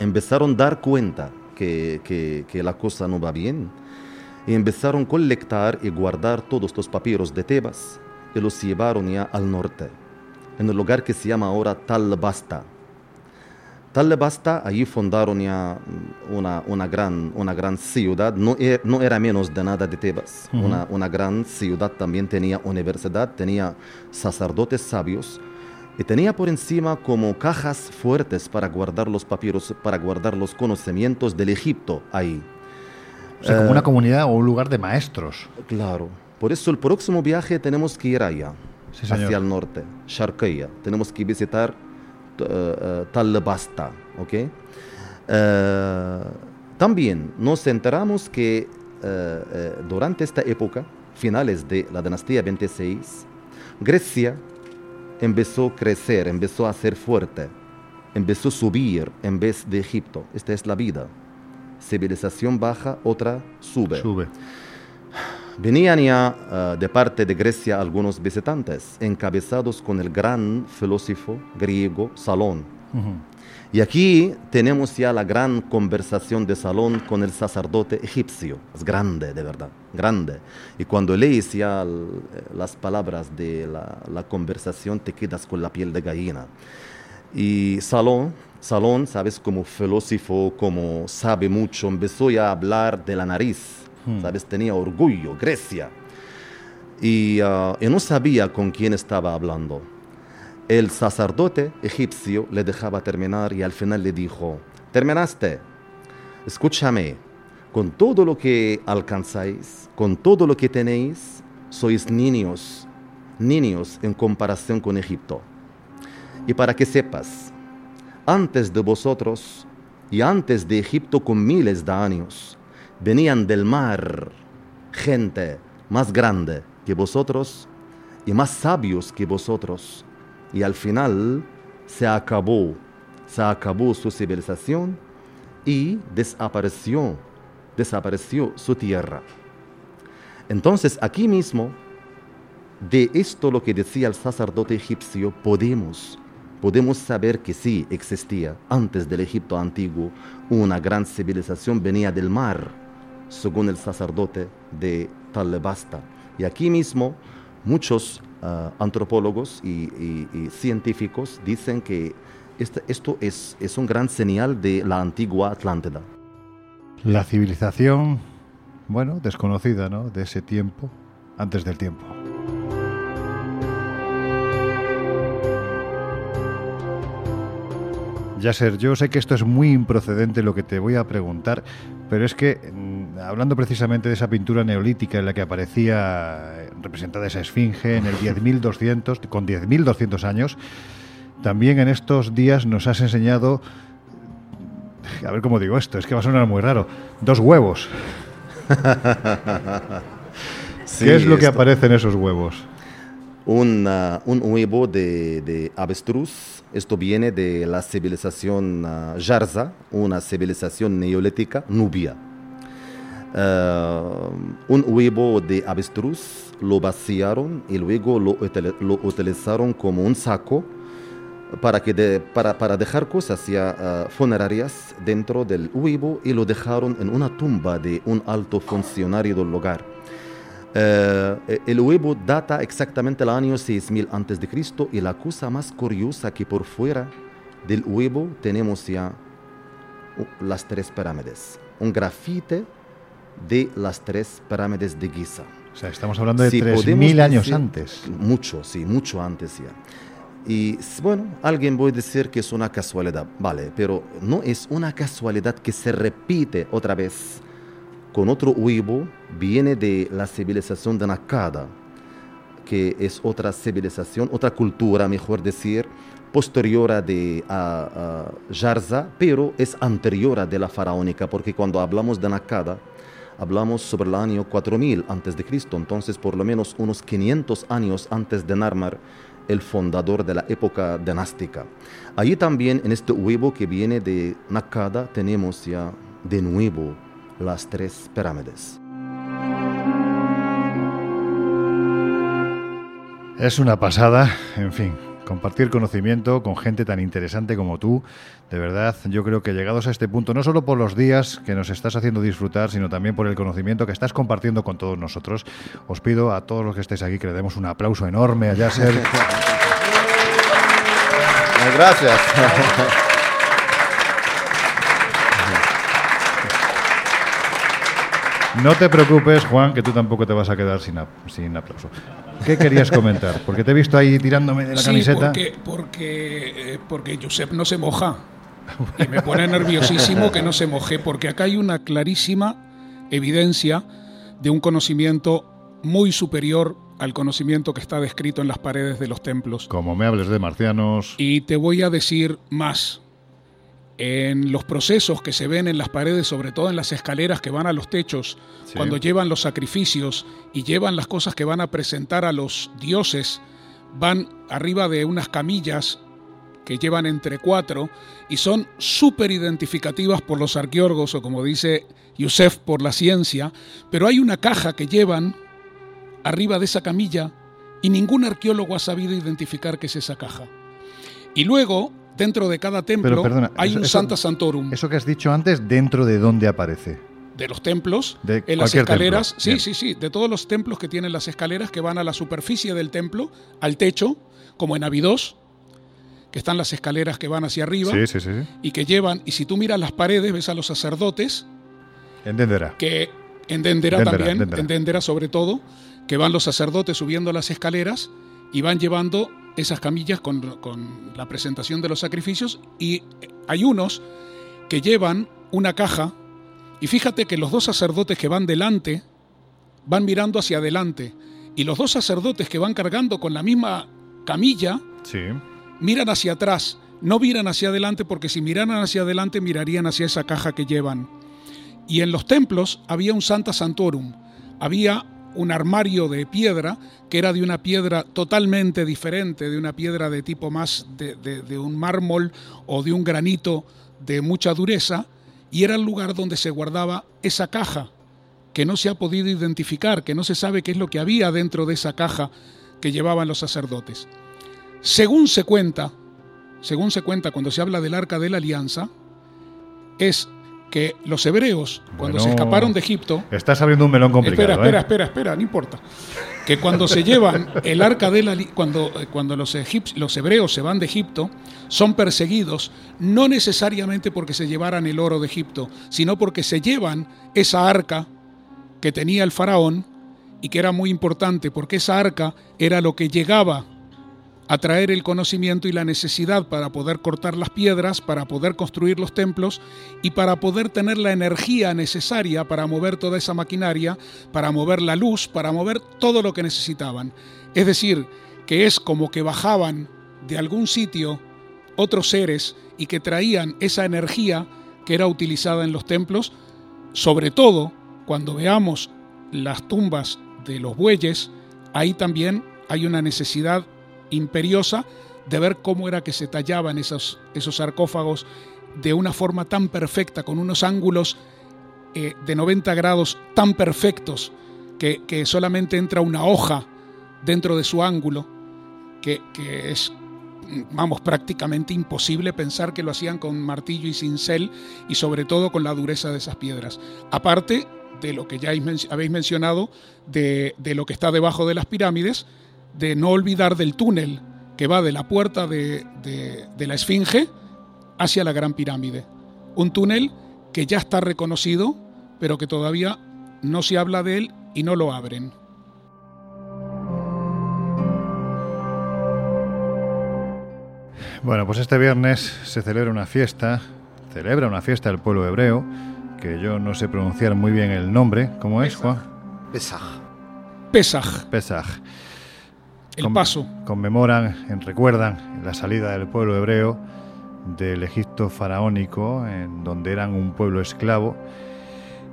empezaron a dar cuenta que la cosa no va bien y empezaron a colectar y guardar todos los papiros de Tebas y los llevaron ya al norte, en el lugar que se llama ahora Talbasta. Talbasta, allí fundaron ya una, una, gran, una gran ciudad, no, e- no era menos de nada de Tebas, Ujú. una, una gran ciudad también tenía universidad, tenía sacerdotes sabios y tenía por encima como cajas fuertes para guardar los papiros, para guardar los conocimientos del Egipto ahí. O sea, como Eh, una comunidad o un lugar de maestros. Claro. Por eso el próximo viaje tenemos que ir allá, Sí, hacia el norte, Sharqiya. Tenemos que visitar uh, uh, Talbasta, ¿ok? Eh, también nos enteramos que durante esta época, finales de la dinastía 26, Grecia empezó a crecer, empezó a ser fuerte, empezó a subir en vez de Egipto. Esta es la vida. Civilización baja, otra sube. Sube. Venían ya eh, de parte de Grecia algunos visitantes, encabezados con el gran filósofo griego Salón. Y aquí tenemos ya la gran conversación de Salón con el sacerdote egipcio. Es grande, de verdad, grande. Y cuando lees ya el- las palabras de la, la conversación, te quedas con la piel de gallina. Y Salón, Salón, sabes, como filósofo, como sabe mucho, empezó ya a hablar de la nariz, Hmm. sabes, tenía orgullo, Grecia. Ah, y no sabía con quién estaba hablando. El sacerdote egipcio le dejaba terminar y al final le dijo, terminaste, escúchame, con todo lo que alcanzáis, con todo lo que tenéis, sois niños, niños en comparación con Egipto. Y para que sepas, antes de vosotros y antes de Egipto con miles de años, venían del mar gente más grande que vosotros y más sabios que vosotros. Y al final se acabó, se acabó su civilización y desapareció, desapareció su tierra. Entonces aquí mismo, de esto lo que decía el sacerdote egipcio, podemos, podemos saber que sí existía antes del Egipto antiguo una gran civilización, venía del mar, según el sacerdote de Talebasta. Y aquí mismo muchos ah, antropólogos y científicos dicen que este- esto es, es un gran señal de la antigua Atlántida. La civilización, bueno, desconocida, ¿no? De ese tiempo, antes del tiempo. Yasser, yo sé que esto es muy improcedente lo que te voy a preguntar, pero es que, mm, hablando precisamente de esa pintura neolítica en la que aparecía eh, representada esa esfinge en el 10.200, con 10.200 años, también en estos días nos has enseñado, a ver cómo digo esto, es que va a sonar muy raro, dos huevos. ¿Qué es lo que aparece en esos huevos? un, un huevo de, de avestruz. Esto viene de la civilización ah, Jarza, una civilización neolítica nubia. Ah, un huevo de avestruz lo vaciaron y luego lo, util- lo utilizaron como un saco para, que de- para, para dejar cosas ya ah, funerarias dentro del huevo y lo dejaron en una tumba de un alto funcionario del lugar. Eh, el huevo data exactamente el año 6000 antes de Cristo y la cosa más curiosa que por fuera del huevo tenemos ya las tres pirámides, un grafite de las tres pirámides de Giza. O sea, estamos hablando de Sí, 3.000 podemos años antes. Mucho, sí, mucho antes ya. Y bueno, alguien puede decir que es una casualidad, vale, pero no es una casualidad que se repite otra vez con otro huevo, viene de la civilización de Nakada, que es otra civilización, otra cultura, mejor decir, posterior a de a, a Jarza, pero es anterior a de la faraónica, porque cuando hablamos de Nakada, hablamos sobre el año 4000 antes de Cristo, entonces por lo menos unos 500 años antes de Narmer, el fundador de la época dinástica. Allí también en este huevo que viene de Nakada tenemos ya de nuevo las tres pirámides. Es una pasada, en fin, compartir conocimiento con gente tan interesante como tú. De verdad, yo creo que llegados a este punto, no solo por los días que nos estás haciendo disfrutar, sino también por el conocimiento que estás compartiendo con todos nosotros, os pido a todos los que estéis aquí que le demos un aplauso enorme a Yasser. Gracias. No te preocupes, Juan, que tú tampoco te vas a quedar sin, ap- sin aplauso. ¿Qué querías comentar? Porque te he visto ahí tirándome de la Sí, camiseta. porque, porque, eh, porque Josep no se moja. Y me pone nerviosísimo que no se moje, porque acá hay una clarísima evidencia de un conocimiento muy superior al conocimiento que está descrito en las paredes de los templos. Como me hables de marcianos, Y te voy a decir más. En los procesos que se ven en las paredes, sobre todo en las escaleras que van a los techos, Sí. cuando llevan los sacrificios y llevan las cosas que van a presentar a los dioses, van arriba de unas camillas que llevan entre cuatro y son súper identificativas por los arqueólogos o como dice Yusef por la ciencia, pero hay una caja que llevan arriba de esa camilla y ningún arqueólogo ha sabido identificar qué es esa caja. Y luego, dentro de cada templo, Pero perdona, hay eso- un eso- Santa Santorum eso que has dicho antes, ¿dentro de dónde aparece? de los templos, De en las escaleras, templo. sí, Bien. sí, sí, de todos los templos que tienen las escaleras que van a la superficie del templo, al techo, como en Abidos, que están las escaleras que van hacia arriba Sí, sí, sí. y que llevan, y si tú miras las paredes, ves a los sacerdotes Entenderá. que en Dendera Dendera, también, Dendera. en Dendera sobre todo, que van los sacerdotes subiendo las escaleras y van llevando esas camillas con, con la presentación de los sacrificios y hay unos que llevan una caja y fíjate que los dos sacerdotes que van delante van mirando hacia adelante y los dos sacerdotes que van cargando con la misma camilla Sí. miran hacia atrás, no miran hacia adelante porque si miraran hacia adelante mirarían hacia esa caja que llevan. Y en los templos había un Santa Santorum, había un armario de piedra que era de una piedra totalmente diferente, de una piedra de tipo más de, de- de un mármol o de un granito de mucha dureza, y era el lugar donde se guardaba esa caja que no se ha podido identificar, que no se sabe qué es lo que había dentro de esa caja que llevaban los sacerdotes. Según se cuenta, según se cuenta cuando se habla del arca de la alianza, es que los hebreos, cuando se escaparon de Egipto, Estás abriendo un melón complicado. espera, espera, ¿eh? espera, espera, no importa, que cuando se llevan el arca de la cuando, eh, cuando los, los hebreos se van de Egipto, son perseguidos no necesariamente porque se llevaran el oro de Egipto, sino porque se llevan esa arca que tenía el faraón y que era muy importante porque esa arca era lo que llegaba a traer el conocimiento y la necesidad para poder cortar las piedras, para poder construir los templos y para poder tener la energía necesaria para mover toda esa maquinaria, para mover la luz, para mover todo lo que necesitaban. Es decir, que es como que bajaban de algún sitio otros seres y que traían esa energía que era utilizada en los templos, sobre todo cuando veamos las tumbas de los bueyes, ahí también hay una necesidad imperiosa de ver cómo era que se tallaban esos, esos sarcófagos de una forma tan perfecta, con unos ángulos eh, de 90 grados tan perfectos, que, que solamente entra una hoja dentro de su ángulo, que, que es, vamos, prácticamente imposible pensar que lo hacían con martillo y cincel y sobre todo con la dureza de esas piedras. Aparte de lo que ya habéis men- habéis mencionado, de, de lo que está debajo de las pirámides, de no olvidar del túnel que va de la puerta de, de- de la Esfinge hacia la Gran Pirámide. Un túnel que ya está reconocido, pero que todavía no se habla de él y no lo abren. Bueno, pues este viernes se celebra una fiesta, celebra una fiesta del pueblo hebreo, que yo no sé pronunciar muy bien el nombre. ¿Cómo es, Juan? Pesaj. Pesaj, Pesaj. El paso. Conmemoran, en- recuerdan la salida del pueblo hebreo del Egipto faraónico, en donde eran un pueblo esclavo.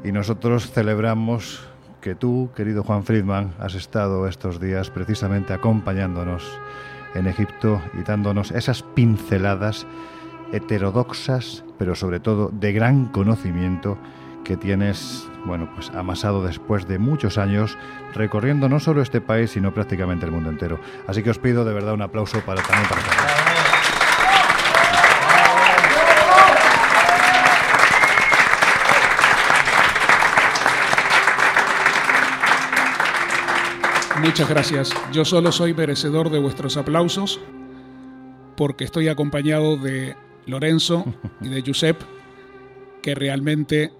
Y nosotros celebramos que tú, querido Juan Friedman, has estado estos días precisamente acompañándonos en Egipto y dándonos esas pinceladas heterodoxas, pero sobre todo de gran conocimiento que tienes, bueno, pues amasado después de muchos años recorriendo no solo este país, sino prácticamente el mundo entero. Así que os pido de verdad un aplauso para también para Carlos. Muchas gracias. Yo solo soy merecedor de vuestros aplausos porque estoy acompañado de Lorenzo y de Giuseppe, que realmente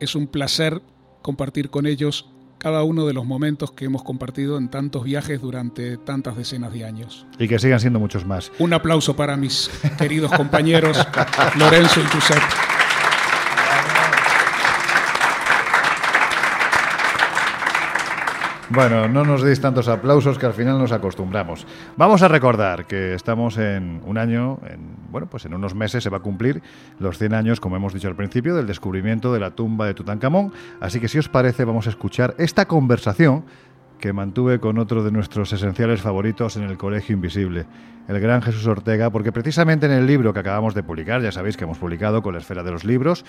es un placer compartir con ellos cada uno de los momentos que hemos compartido en tantos viajes durante tantas decenas de años. Y que sigan siendo muchos más. Un aplauso para mis queridos compañeros Lorenzo y Giuseppe. Bueno, no nos deis tantos aplausos que al final nos acostumbramos. Vamos a recordar que estamos en un año, en, bueno, pues en unos meses se va a cumplir los 100 años, como hemos dicho al principio, del descubrimiento de la tumba de Tutankamón. Así que si os parece, vamos a escuchar esta conversación que mantuve con otro de nuestros esenciales favoritos en el Colegio Invisible, el gran Jesús Ortega, porque precisamente en el libro que acabamos de publicar, ya sabéis que hemos publicado con la esfera de los libros,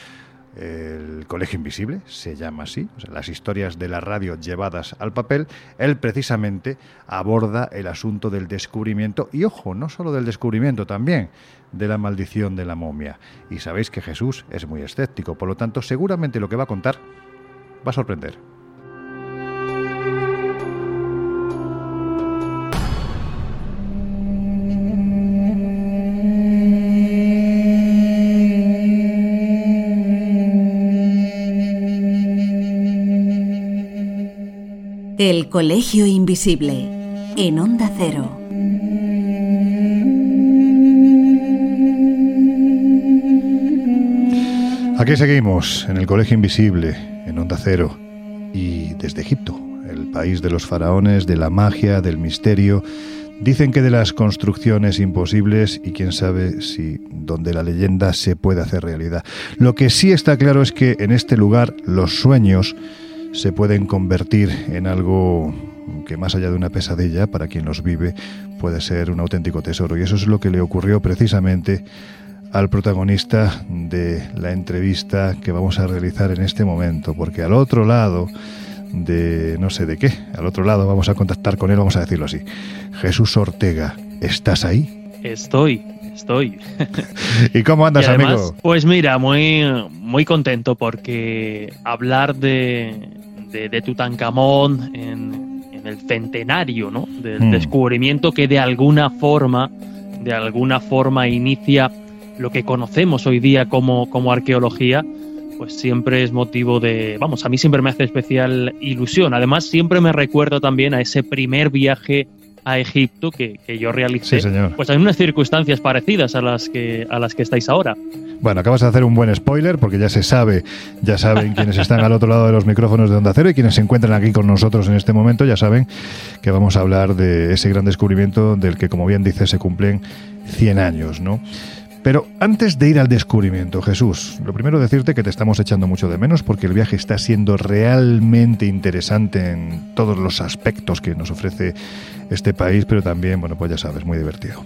el Colegio Invisible, se llama así, o sea, las historias de la radio llevadas al papel, él precisamente aborda el asunto del descubrimiento, y ojo, no solo del descubrimiento, también de la maldición de la momia. Y sabéis que Jesús es muy escéptico, por lo tanto, seguramente lo que va a contar va a sorprender. El Colegio Invisible, en Onda Cero. Aquí seguimos, en el Colegio Invisible, en Onda Cero, y desde Egipto, el país de los faraones, de la magia, del misterio. Dicen que de las construcciones imposibles y quién sabe si donde la leyenda se puede hacer realidad. Lo que sí está claro es que en este lugar los sueños se pueden convertir en algo que más allá de una pesadilla, para quien los vive, puede ser un auténtico tesoro. Y eso es lo que le ocurrió precisamente al protagonista de la entrevista que vamos a realizar en este momento, porque al otro lado de no sé de qué, al otro lado vamos a contactar con él, vamos a decirlo así. Jesús Ortega, ¿estás ahí? Estoy, estoy. ¿Y cómo andas, Y además, amigo? Pues mira, muy, muy contento porque hablar de, de, de Tutankamón en, en el centenario ¿no? del Mm. descubrimiento que de alguna forma, de alguna forma inicia lo que conocemos hoy día como, como arqueología, pues siempre es motivo de, vamos, a mí siempre me hace especial ilusión. Además, siempre me recuerda también a ese primer viaje a Egipto que, que yo realicé, Sí, señor. pues en unas circunstancias parecidas a las que, a las que estáis ahora. Bueno, acabas de hacer un buen spoiler porque ya se sabe, ya saben quienes están al otro lado de los micrófonos de Onda Cero y quienes se encuentran aquí con nosotros en este momento ya saben que vamos a hablar de ese gran descubrimiento del que, como bien dice, se cumplen 100 años, ¿no? Pero antes de ir al descubrimiento, Jesús, lo primero decirte que te estamos echando mucho de menos porque el viaje está siendo realmente interesante en todos los aspectos que nos ofrece este país, pero también, bueno, pues ya sabes, muy divertido.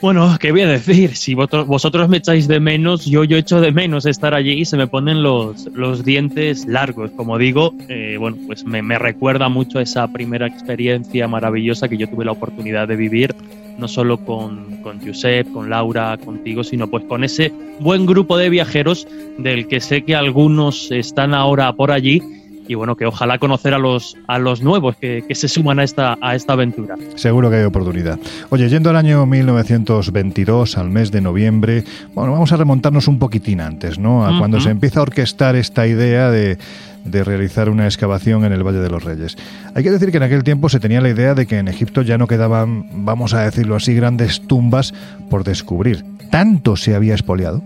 Bueno, ¿qué voy a decir? Si vosotros, me echáis de menos, yo, yo echo de menos estar allí y se me ponen los, los dientes largos. Como digo, eh, bueno, pues me, me recuerda mucho esa primera experiencia maravillosa que yo tuve la oportunidad de vivir, no solo con, con Josep, con Laura, contigo, sino pues con ese buen grupo de viajeros del que sé que algunos están ahora por allí y bueno, que ojalá conocer a los, a los nuevos que, que se suman a esta, a esta aventura. Seguro que hay oportunidad. Oye, yendo al año 1922, al mes de noviembre, bueno, vamos a remontarnos un poquitín antes, ¿no? A cuando se empieza a orquestar esta idea de, de realizar una excavación en el Valle de los Reyes. Hay que decir que en aquel tiempo se tenía la idea de que en Egipto ya no quedaban, vamos a decirlo así, grandes tumbas por descubrir. ¿Tanto se había expoliado?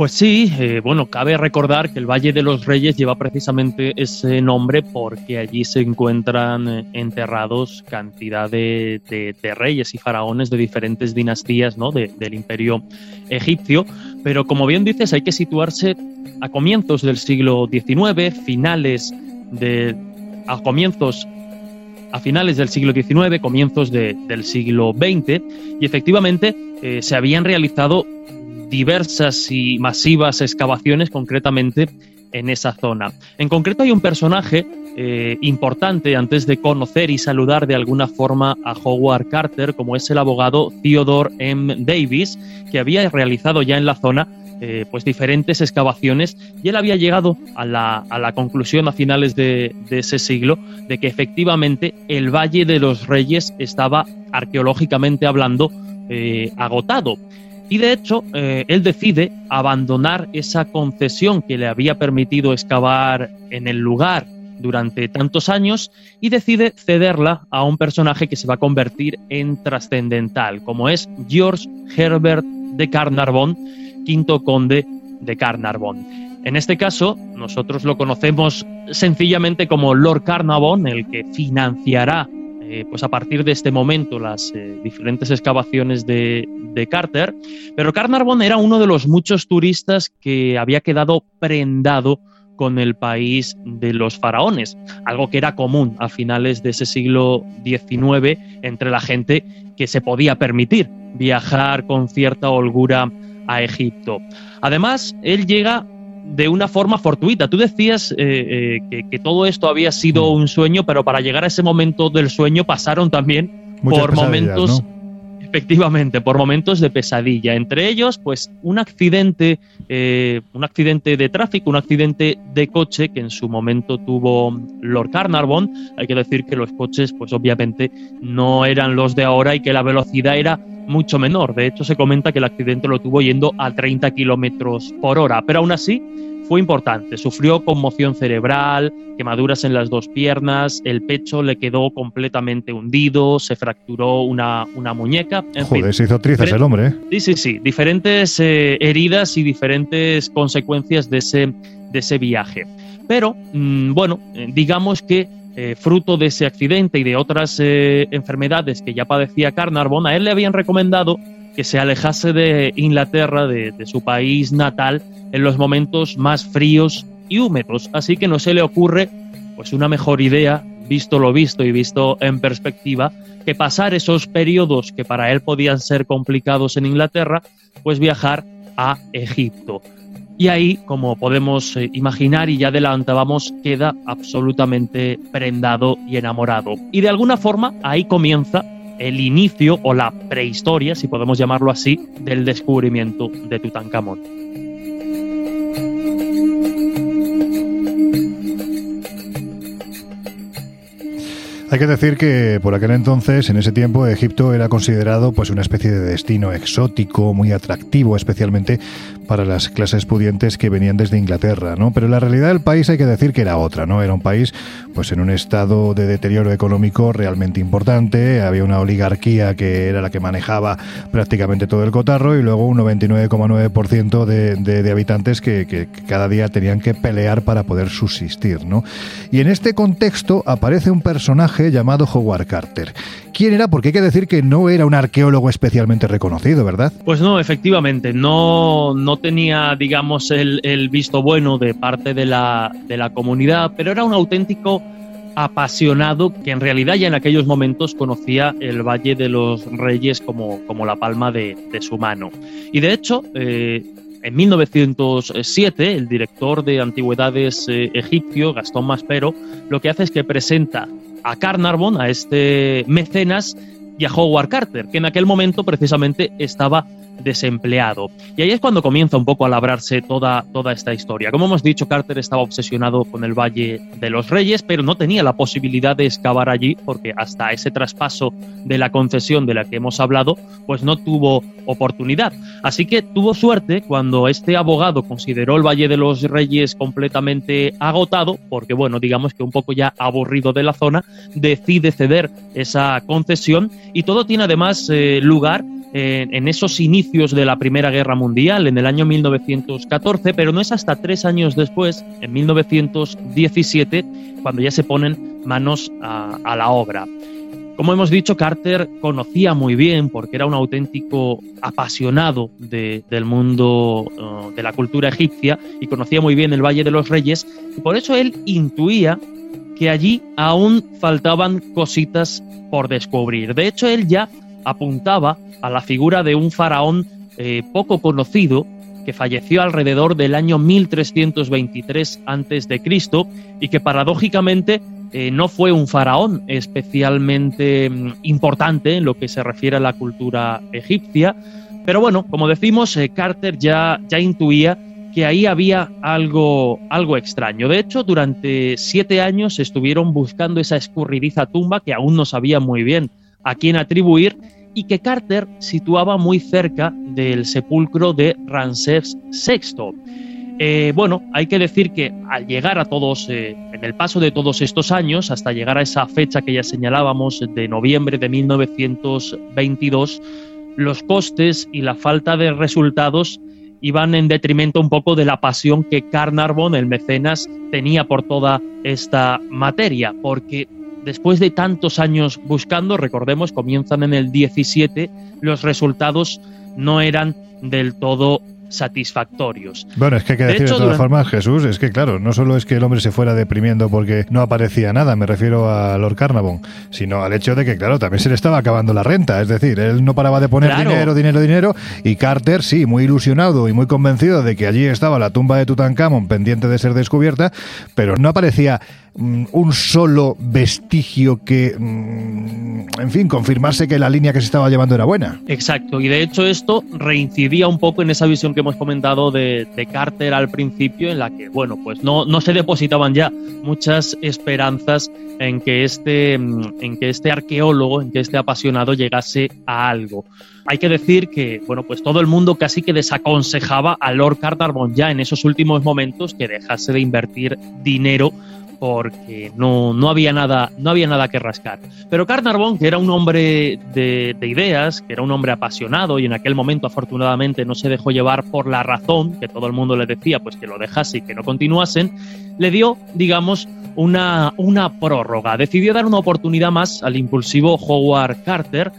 Pues sí, eh, bueno, cabe recordar que el Valle de los Reyes lleva precisamente ese nombre porque allí se encuentran eh, enterrados cantidad de, de- de reyes y faraones de diferentes dinastías ¿no? de- del imperio egipcio. Pero como bien dices, hay que situarse a comienzos del siglo XIX, finales de. a comienzos. a finales del siglo XIX, comienzos de- del siglo XX, y efectivamente eh, se habían realizado diversas y masivas excavaciones concretamente en esa zona. En concreto hay un personaje eh, importante antes de conocer y saludar de alguna forma a Howard Carter, como es el abogado Theodore M. Davis, que había realizado ya en la zona eh, pues diferentes excavaciones y él había llegado a la, a la conclusión a finales de, ese siglo de que efectivamente el Valle de los Reyes estaba arqueológicamente hablando eh, agotado. Y de hecho, eh, él decide abandonar esa concesión que le había permitido excavar en el lugar durante tantos años y decide cederla a un personaje que se va a convertir en trascendental, como es George Herbert de Carnarvon, quinto conde de Carnarvon. En este caso, nosotros lo conocemos sencillamente como Lord Carnarvon, el que financiará eh, pues a partir de este momento las eh, diferentes excavaciones de, de Carter, pero Carnarvon era uno de los muchos turistas que había quedado prendado con el país de los faraones, algo que era común a finales de ese siglo XIX entre la gente que se podía permitir viajar con cierta holgura a Egipto. Además, él llega de una forma fortuita. Tú decías eh, eh, que, que todo esto había sido un sueño, pero para llegar a ese momento del sueño pasaron también Muchas por momentos ¿no? Efectivamente, por momentos de pesadilla. Entre ellos, pues un accidente, eh, un accidente de tráfico, un accidente de coche que en su momento tuvo Lord Carnarvon. Hay que decir que los coches, pues obviamente no eran los de ahora y que la velocidad era mucho menor. De hecho, se comenta que el accidente lo tuvo yendo a 30 kilómetros por hora, pero aún así fue importante. Sufrió conmoción cerebral, quemaduras en las dos piernas, el pecho le quedó completamente hundido, se fracturó una, una muñeca. En fin, Joder, se hizo trizas el hombre, ¿eh? Sí, sí, sí. Diferentes eh, heridas y diferentes consecuencias de ese, de ese viaje. Pero, mm, bueno, eh, digamos que eh, fruto de ese accidente y de otras eh, enfermedades que ya padecía Carnarvon, a él le habían recomendado que se alejase de Inglaterra, de, de su país natal, en los momentos más fríos y húmedos. Así que no se le ocurre pues una mejor idea, visto lo visto y visto en perspectiva, que pasar esos periodos que para él podían ser complicados en Inglaterra, pues viajar a Egipto. Y ahí, como podemos eh, imaginar y ya adelantábamos, queda absolutamente prendado y enamorado. Y de alguna forma ahí comienza el inicio o la prehistoria, si podemos llamarlo así, del descubrimiento de Tutankamón. Hay que decir que por aquel entonces, en ese tiempo, Egipto era considerado pues una especie de destino exótico, muy atractivo, especialmente para las clases pudientes que venían desde Inglaterra, ¿no? Pero la realidad del país hay que decir que era otra, ¿no? Era un país pues en un estado de deterioro económico realmente importante, había una oligarquía que era la que manejaba prácticamente todo el cotarro y luego un 99,9% de, de, de habitantes que, que- cada día tenían que pelear para poder subsistir, ¿no? Y en este contexto aparece un personaje llamado Howard Carter. ¿Quién era? Porque hay que decir que no era un arqueólogo especialmente reconocido, ¿verdad? Pues no, efectivamente, no, no tenía, digamos, el, visto bueno de parte de la, de la comunidad, pero era un auténtico apasionado que en realidad ya en aquellos momentos conocía el Valle de los Reyes como, como la palma de, de su mano. Y de hecho, eh, en 1907, el director de antigüedades eh, egipcio, Gastón Maspero, lo que hace es que presenta a Carnarvon, a este mecenas, y a Howard Carter, que en aquel momento precisamente estaba desempleado. Y ahí es cuando comienza un poco a labrarse toda, toda esta historia. Como hemos dicho, Carter estaba obsesionado con el Valle de los Reyes, pero no tenía la posibilidad de excavar allí porque hasta ese traspaso de la concesión de la que hemos hablado, pues no tuvo oportunidad. Así que tuvo suerte cuando este abogado consideró el Valle de los Reyes completamente agotado, porque bueno, digamos que un poco ya aburrido de la zona, decide ceder esa concesión y todo tiene además eh, lugar eh, en esos inicios de la Primera Guerra Mundial, en el año 1914, pero no es hasta tres años después, en 1917, cuando ya se ponen manos a, la obra. Como hemos dicho, Carter conocía muy bien, porque era un auténtico apasionado de- del mundo uh, de la cultura egipcia y conocía muy bien el Valle de los Reyes, y por eso él intuía que allí aún faltaban cositas por descubrir. De hecho, él ya apuntaba a la figura de un faraón eh, poco conocido que falleció alrededor del año 1323 a.C. y que paradójicamente eh, no fue un faraón especialmente mm, importante en lo que se refiere a la cultura egipcia. Pero bueno, como decimos, eh, Carter ya, ya intuía que ahí había algo, algo extraño. De hecho, durante siete años estuvieron buscando esa escurridiza tumba que aún no sabía muy bien a quién atribuir y que Carter situaba muy cerca del sepulcro de Ramsés VI. Eh, bueno, hay que decir que al llegar a todos, eh, en el paso de todos estos años, hasta llegar a esa fecha que ya señalábamos de noviembre de 1922, los costes y la falta de resultados iban en detrimento un poco de la pasión que Carnarvon, el mecenas, tenía por toda esta materia, porque después de tantos años buscando, recordemos, comienzan en el 17, los resultados no eran del todo satisfactorios. Bueno, es que hay que De decir de, todas durante- formas, Jesús, es que claro, no solo es que el hombre se fuera deprimiendo porque no aparecía nada, me refiero a Lord Carnarvon, sino al hecho de que, claro, también se le estaba acabando la renta, es decir, él no paraba de poner Claro. dinero, dinero, dinero, y Carter, sí, muy ilusionado y muy convencido de que allí estaba la tumba de Tutankamón pendiente de ser descubierta, pero no aparecía mm, un solo vestigio que, mm, en fin, confirmase que la línea que se estaba llevando era buena. Exacto, y de hecho esto reincidía un poco en esa visión que hemos comentado de, de Carter al principio, en la que, bueno, pues no, no se depositaban ya muchas esperanzas en que, este, mm, en que este arqueólogo, en que este apasionado llegase a algo. Hay que decir que, bueno, pues todo el mundo casi que desaconsejaba a Lord Carnarvon ya en esos últimos momentos que dejase de invertir dinero porque no, no, había nada, no había nada que rascar. Pero Carnarvon, que era un hombre de, de, ideas, que era un hombre apasionado y en aquel momento afortunadamente no se dejó llevar por la razón, que todo el mundo le decía pues que lo dejase y que no continuasen, le dio, digamos, una, una prórroga. Decidió dar una oportunidad más al impulsivo Howard Carter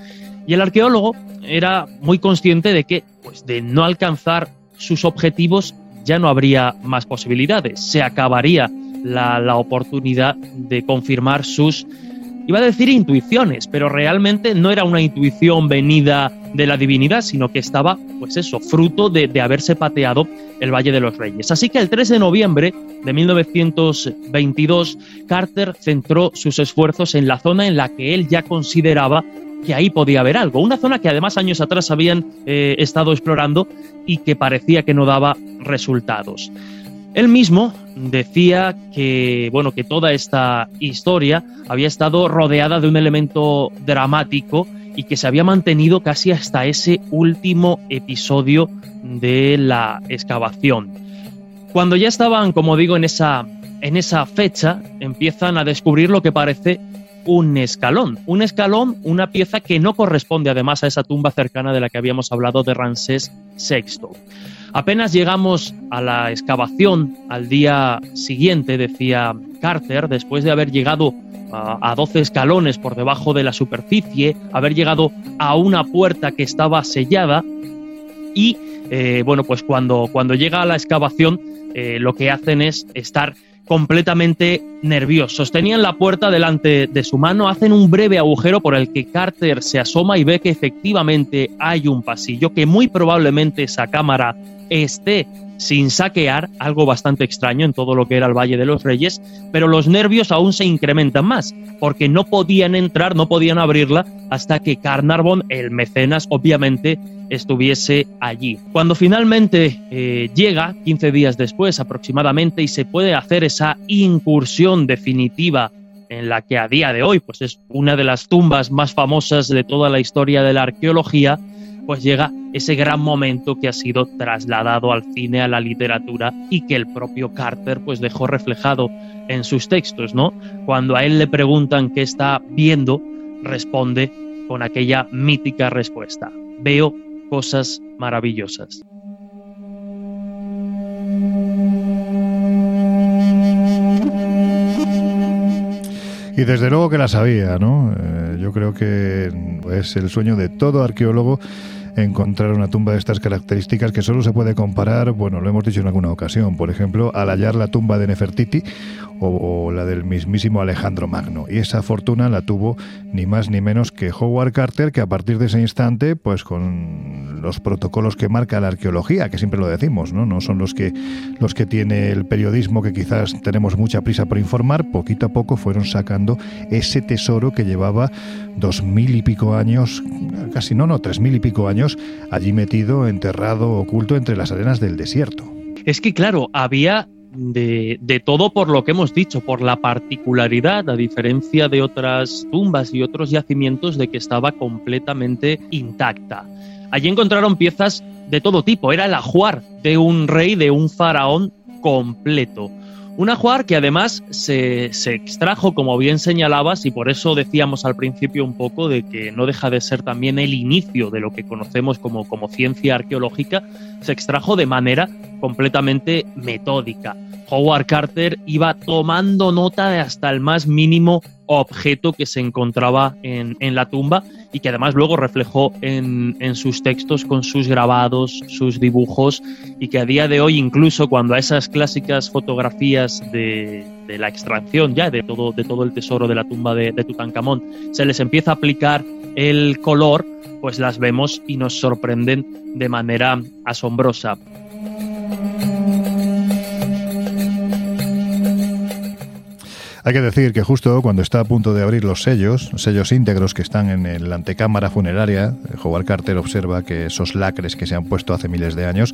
y el arqueólogo era muy consciente de que, pues de no alcanzar sus objetivos, ya no habría más posibilidades. Se acabaría la, oportunidad de confirmar sus, iba a decir intuiciones, pero realmente no era una intuición venida de la divinidad, sino que estaba, pues eso, fruto de, de haberse pateado el Valle de los Reyes. Así que el 3 de noviembre de 1922, Carter centró sus esfuerzos en la zona en la que él ya consideraba que ahí podía haber algo. Una zona que además años atrás habían eh, estado explorando y que parecía que no daba resultados. Él mismo decía que, bueno, que toda esta historia había estado rodeada de un elemento dramático y que se había mantenido casi hasta ese último episodio de la excavación. Cuando ya estaban, como digo, en esa, en esa fecha, empiezan a descubrir lo que parece un escalón. Un escalón, una pieza que no corresponde además a esa tumba cercana de la que habíamos hablado de Ramsés VI. Apenas llegamos a la excavación al día siguiente, decía Carter, después de haber llegado a, a 12 escalones por debajo de la superficie, haber llegado a una puerta que estaba sellada y, eh, bueno, pues cuando, cuando llega a la excavación eh, lo que hacen es estar completamente nerviosos. Tenían la puerta delante de su mano, hacen un breve agujero por el que Carter se asoma y ve que efectivamente hay un pasillo, que muy probablemente esa cámara esté sin saquear, algo bastante extraño en todo lo que era el Valle de los Reyes, pero los nervios aún se incrementan más, porque no podían entrar, no podían abrirla hasta que Carnarvon, el mecenas, obviamente estuviese allí. Cuando finalmente eh, llega, 15 días después aproximadamente, y se puede hacer esa incursión definitiva en la que a día de hoy pues es una de las tumbas más famosas de toda la historia de la arqueología, pues llega ese gran momento que ha sido trasladado al cine, a la literatura y que el propio Carter pues dejó reflejado en sus textos, ¿no? Cuando a él le preguntan qué está viendo, responde con aquella mítica respuesta. Veo cosas maravillosas. Y desde luego que la sabía, ¿no? Eh, yo creo que es el sueño de todo arqueólogo encontrar una tumba de estas características que solo se puede comparar, bueno, lo hemos dicho en alguna ocasión, por ejemplo, al hallar la tumba de Nefertiti o, la del mismísimo Alejandro Magno. Y esa fortuna la tuvo ni más ni menos que Howard Carter, que a partir de ese instante, pues con los protocolos que marca la arqueología, que siempre lo decimos, ¿no? No son los que, los que tiene el periodismo, que quizás tenemos mucha prisa por informar, poquito a poco fueron sacando ese tesoro que llevaba dos mil y pico años, casi no, no, tres mil y pico años, allí metido, enterrado, oculto entre las arenas del desierto. Es que, claro, había de, de, todo por lo que hemos dicho, por la particularidad, a diferencia de otras tumbas y otros yacimientos, de que estaba completamente intacta. Allí encontraron piezas de todo tipo, era el ajuar de un rey, de un faraón completo. Un ajuar que además se, se, extrajo, como bien señalabas, y por eso decíamos al principio un poco de que no deja de ser también el inicio de lo que conocemos como, como ciencia arqueológica, se extrajo de manera completamente metódica. Howard Carter iba tomando nota de hasta el más mínimo objeto que se encontraba en, en la tumba y que además luego reflejó en, en, sus textos con sus grabados, sus dibujos y que a día de hoy incluso cuando a esas clásicas fotografías de, de la extracción ya de todo, de todo el tesoro de la tumba de, de Tutankamón se les empieza a aplicar el color, pues las vemos y nos sorprenden de manera asombrosa. Hay que decir que justo cuando está a punto de abrir los sellos, sellos íntegros que están en la antecámara funeraria, Howard Carter observa que esos lacres que se han puesto hace miles de años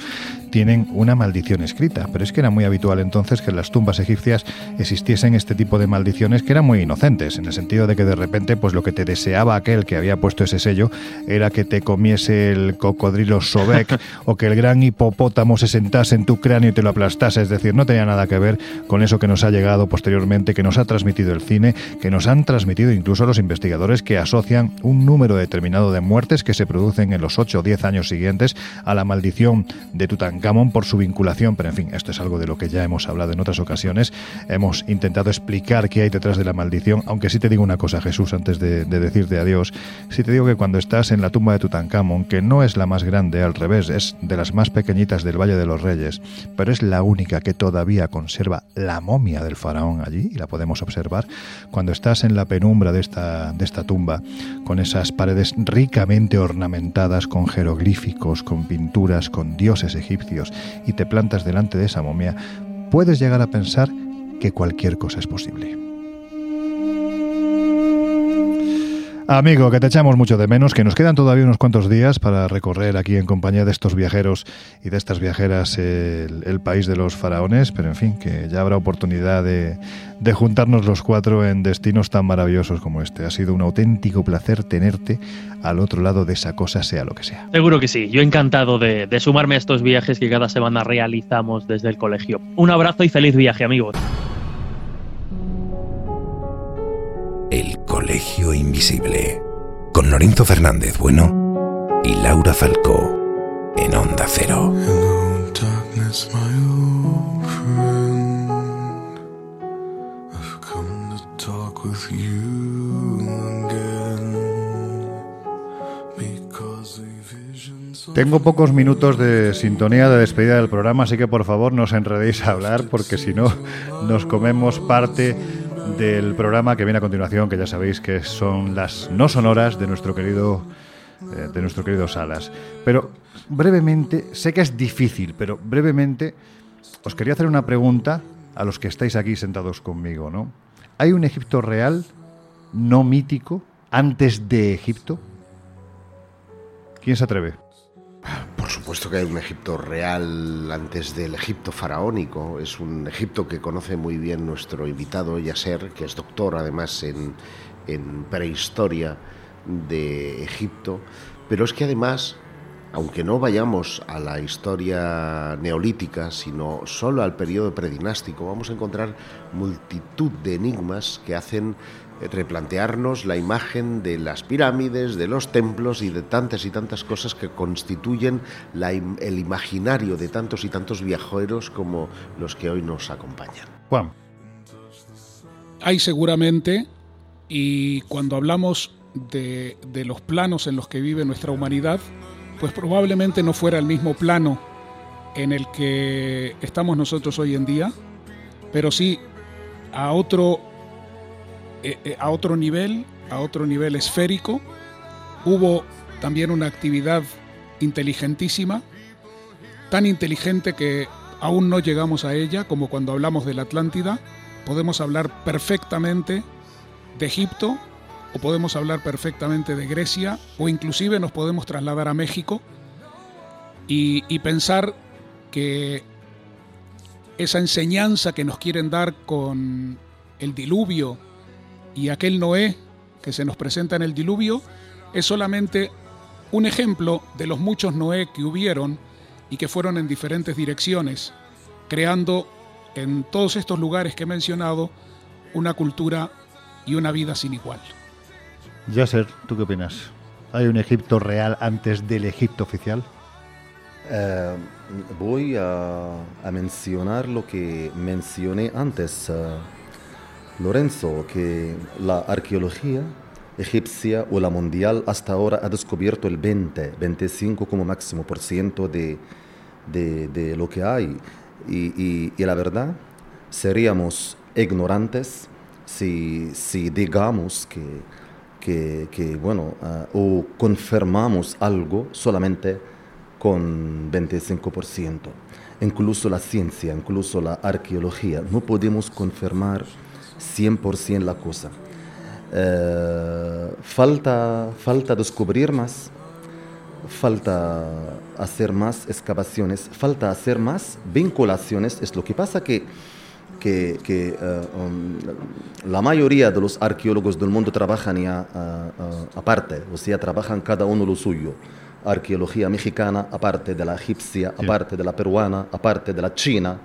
tienen una maldición escrita. Pero es que era muy habitual entonces que en las tumbas egipcias existiesen este tipo de maldiciones que eran muy inocentes, en el sentido de que de repente pues lo que te deseaba aquel que había puesto ese sello era que te comiese el cocodrilo Sobek o que el gran hipopótamo se sentase en tu cráneo y te lo aplastase. Es decir, no tenía nada que ver con eso que nos ha llegado posteriormente, que nos ha transmitido el cine, que nos han transmitido incluso los investigadores que asocian un número determinado de muertes que se producen en los 8 o 10 años siguientes a la maldición de Tutankamón por su vinculación. Pero en fin, esto es algo de lo que ya hemos hablado en otras ocasiones. Hemos intentado explicar qué hay detrás de la maldición, aunque sí te digo una cosa, Jesús, antes de, de decirte adiós. Sí te digo que cuando estás en la tumba de Tutankamón, que no es la más grande, al revés, es de las más pequeñitas del Valle de los Reyes, pero es la única que todavía conserva la momia del faraón allí, y la podemos observar cuando estás en la penumbra de esta, de esta tumba, con esas paredes ricamente ornamentadas con jeroglíficos, con pinturas, con dioses egipcios, y te plantas delante de esa momia, puedes llegar a pensar que cualquier cosa es posible. Amigo, que te echamos mucho de menos, que nos quedan todavía unos cuantos días para recorrer aquí en compañía de estos viajeros y de estas viajeras el, país de los faraones, pero en fin, que ya habrá oportunidad de, de, juntarnos los cuatro en destinos tan maravillosos como este. Ha sido un auténtico placer tenerte al otro lado de esa cosa, sea lo que sea. Seguro que sí, yo encantado de, de sumarme a estos viajes que cada semana realizamos desde el colegio. Un abrazo y feliz viaje, amigos. El Colegio Invisible, con Lorenzo Fernández Bueno y Laura Falcó, en Onda Cero. Tengo pocos minutos de sintonía de despedida del programa, así que por favor no os enredéis a hablar, porque si no nos comemos parte del programa que viene a continuación, que ya sabéis que son las no sonoras de nuestro querido eh, de nuestro querido Salas. Pero brevemente, sé que es difícil, pero brevemente os quería hacer una pregunta a los que estáis aquí sentados conmigo, ¿no? ¿Hay un Egipto real, no mítico, antes de Egipto? ¿Quién se atreve? Por supuesto que hay un Egipto real antes del Egipto faraónico. Es un Egipto que conoce muy bien nuestro invitado Yasser, que es doctor además en, prehistoria de Egipto. Pero es que además, aunque no vayamos a la historia neolítica, sino solo al periodo predinástico, vamos a encontrar multitud de enigmas que hacen replantearnos la imagen de las pirámides, de los templos y de tantas y tantas cosas que constituyen la el imaginario de tantos y tantos viajeros como los que hoy nos acompañan. Juan, Hay seguramente, y cuando hablamos de, de los planos en los que vive nuestra humanidad, pues probablemente no fuera el mismo plano en el que estamos nosotros hoy en día, pero sí a otro, eh, eh, a otro nivel, a otro nivel esférico. Hubo también una actividad inteligentísima, tan inteligente que aún no llegamos a ella, como cuando hablamos de la Atlántida, podemos hablar perfectamente de Egipto o podemos hablar perfectamente de Grecia o inclusive nos podemos trasladar a México y, y pensar que esa enseñanza que nos quieren dar con el diluvio y aquel Noé que se nos presenta en el diluvio es solamente un ejemplo de los muchos Noé que hubieron y que fueron en diferentes direcciones, creando en todos estos lugares que he mencionado una cultura y una vida sin igual. Yasser, ¿tú qué opinas? ¿Hay un Egipto real antes del Egipto oficial? Eh, voy a, a mencionar lo que mencioné antes, eh, Lorenzo, que la arqueología egipcia o la mundial hasta ahora ha descubierto el 20, 25 como máximo por ciento de, de, lo que hay. Y, y- la verdad, seríamos ignorantes si, si digamos que, que, que, bueno, ah, o confirmamos algo solamente con 25%. Incluso la ciencia, incluso la arqueología, no podemos confirmar 100% la cosa. Eh, falta, falta descubrir más, falta hacer más excavaciones, falta hacer más vinculaciones. Es lo que pasa que, que, que, eh, um, la mayoría de los arqueólogos del mundo trabajan ya ah, aparte, o sea, trabajan cada uno lo suyo. Arqueología mexicana, aparte de la egipcia, aparte de la peruana, aparte de la china.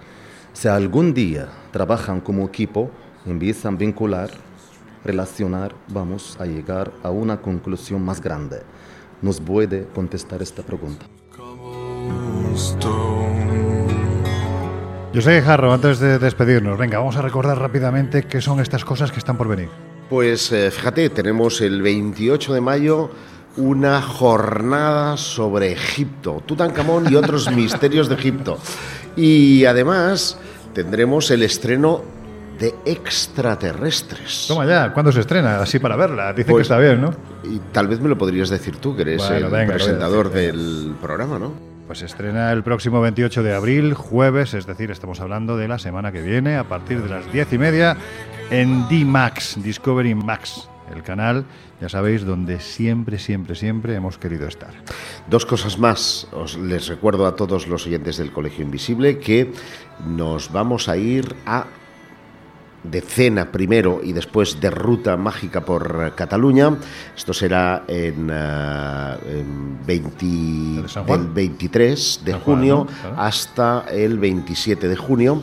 O sea, algún día trabajan como equipo, empiezan a vincular, relacionar, vamos a llegar a una conclusión más grande. ¿Nos puede contestar esta pregunta? Yo sé, Jarro, antes de despedirnos, venga, vamos a recordar rápidamente qué son estas cosas que están por venir. Pues eh, fíjate, tenemos el 28 de mayo una jornada sobre Egipto, Tutankamón y otros misterios de Egipto. Y además tendremos el estreno de extraterrestres. Toma ya, ¿cuándo se estrena? Así para verla. Dicen que Pues- está bien, ¿no? Y tal vez me lo podrías decir tú, que eres Bueno, el venga, presentador decir, del programa, ¿no? Pues se estrena el próximo 28 de abril, jueves, es decir, estamos hablando de la semana que viene, a partir de las 10 y media, en D-Max, Discovery Max, el canal, ya sabéis, donde siempre, siempre, siempre hemos querido estar. Dos cosas más. Os les recuerdo a todos los oyentes del Colegio Invisible que nos vamos a ir a de cena primero y después de ruta mágica por Cataluña. Esto será en, en 20 San Juan? del 23 de San Juan, junio ¿no? Claro. hasta el 27 de junio.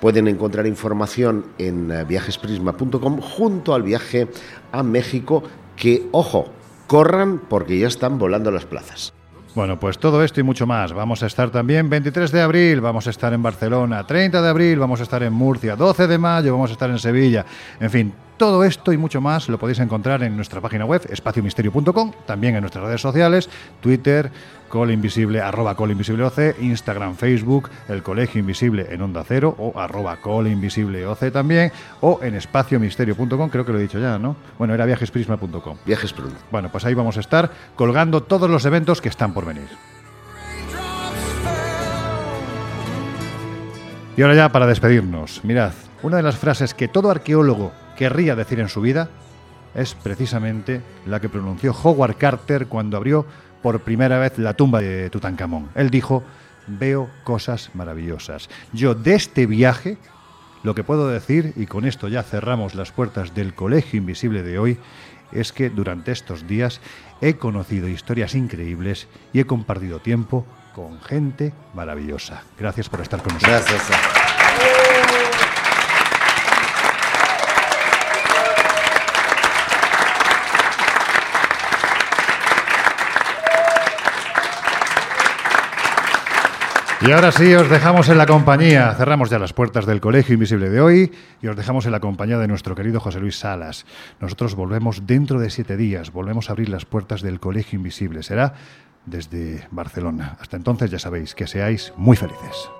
Pueden encontrar información en eh, viajesprisma.com junto al viaje a México que, ojo, corran porque ya están volando las plazas. Bueno, pues todo esto y mucho más. Vamos a estar también 23 de abril, vamos a estar en Barcelona, 30 de abril, vamos a estar en Murcia, 12 de mayo, vamos a estar en Sevilla. En fin, todo esto y mucho más lo podéis encontrar en nuestra página web, espaciomisterio.com, también en nuestras redes sociales, Twitter, Cole Invisible, arroba Cole Invisible OC, Instagram, Facebook, el Colegio Invisible en Onda Cero o arroba Cole Invisible OC también, o en espaciomisterio.com, creo que lo he dicho ya, ¿no? Bueno, era viajesprisma.com. Viajes pronto. Bueno, pues ahí vamos a estar colgando todos los eventos que están por venir. Y ahora ya para despedirnos, mirad, una de las frases que todo arqueólogo querría decir en su vida es precisamente la que pronunció Howard Carter cuando abrió por primera vez la tumba de Tutankamón. Él dijo, veo cosas maravillosas. Yo de este viaje, lo que puedo decir, y con esto ya cerramos las puertas del Colegio Invisible de hoy, es que durante estos días he conocido historias increíbles y he compartido tiempo con gente maravillosa. Gracias por estar con nosotros. Gracias. Y ahora sí, os dejamos en la compañía. Cerramos ya las puertas del Colegio Invisible de hoy y os dejamos en la compañía de nuestro querido José Luis Salas. Nosotros volvemos dentro de siete días. Volvemos a abrir las puertas del Colegio Invisible. Será desde Barcelona. Hasta entonces ya sabéis que seáis muy felices.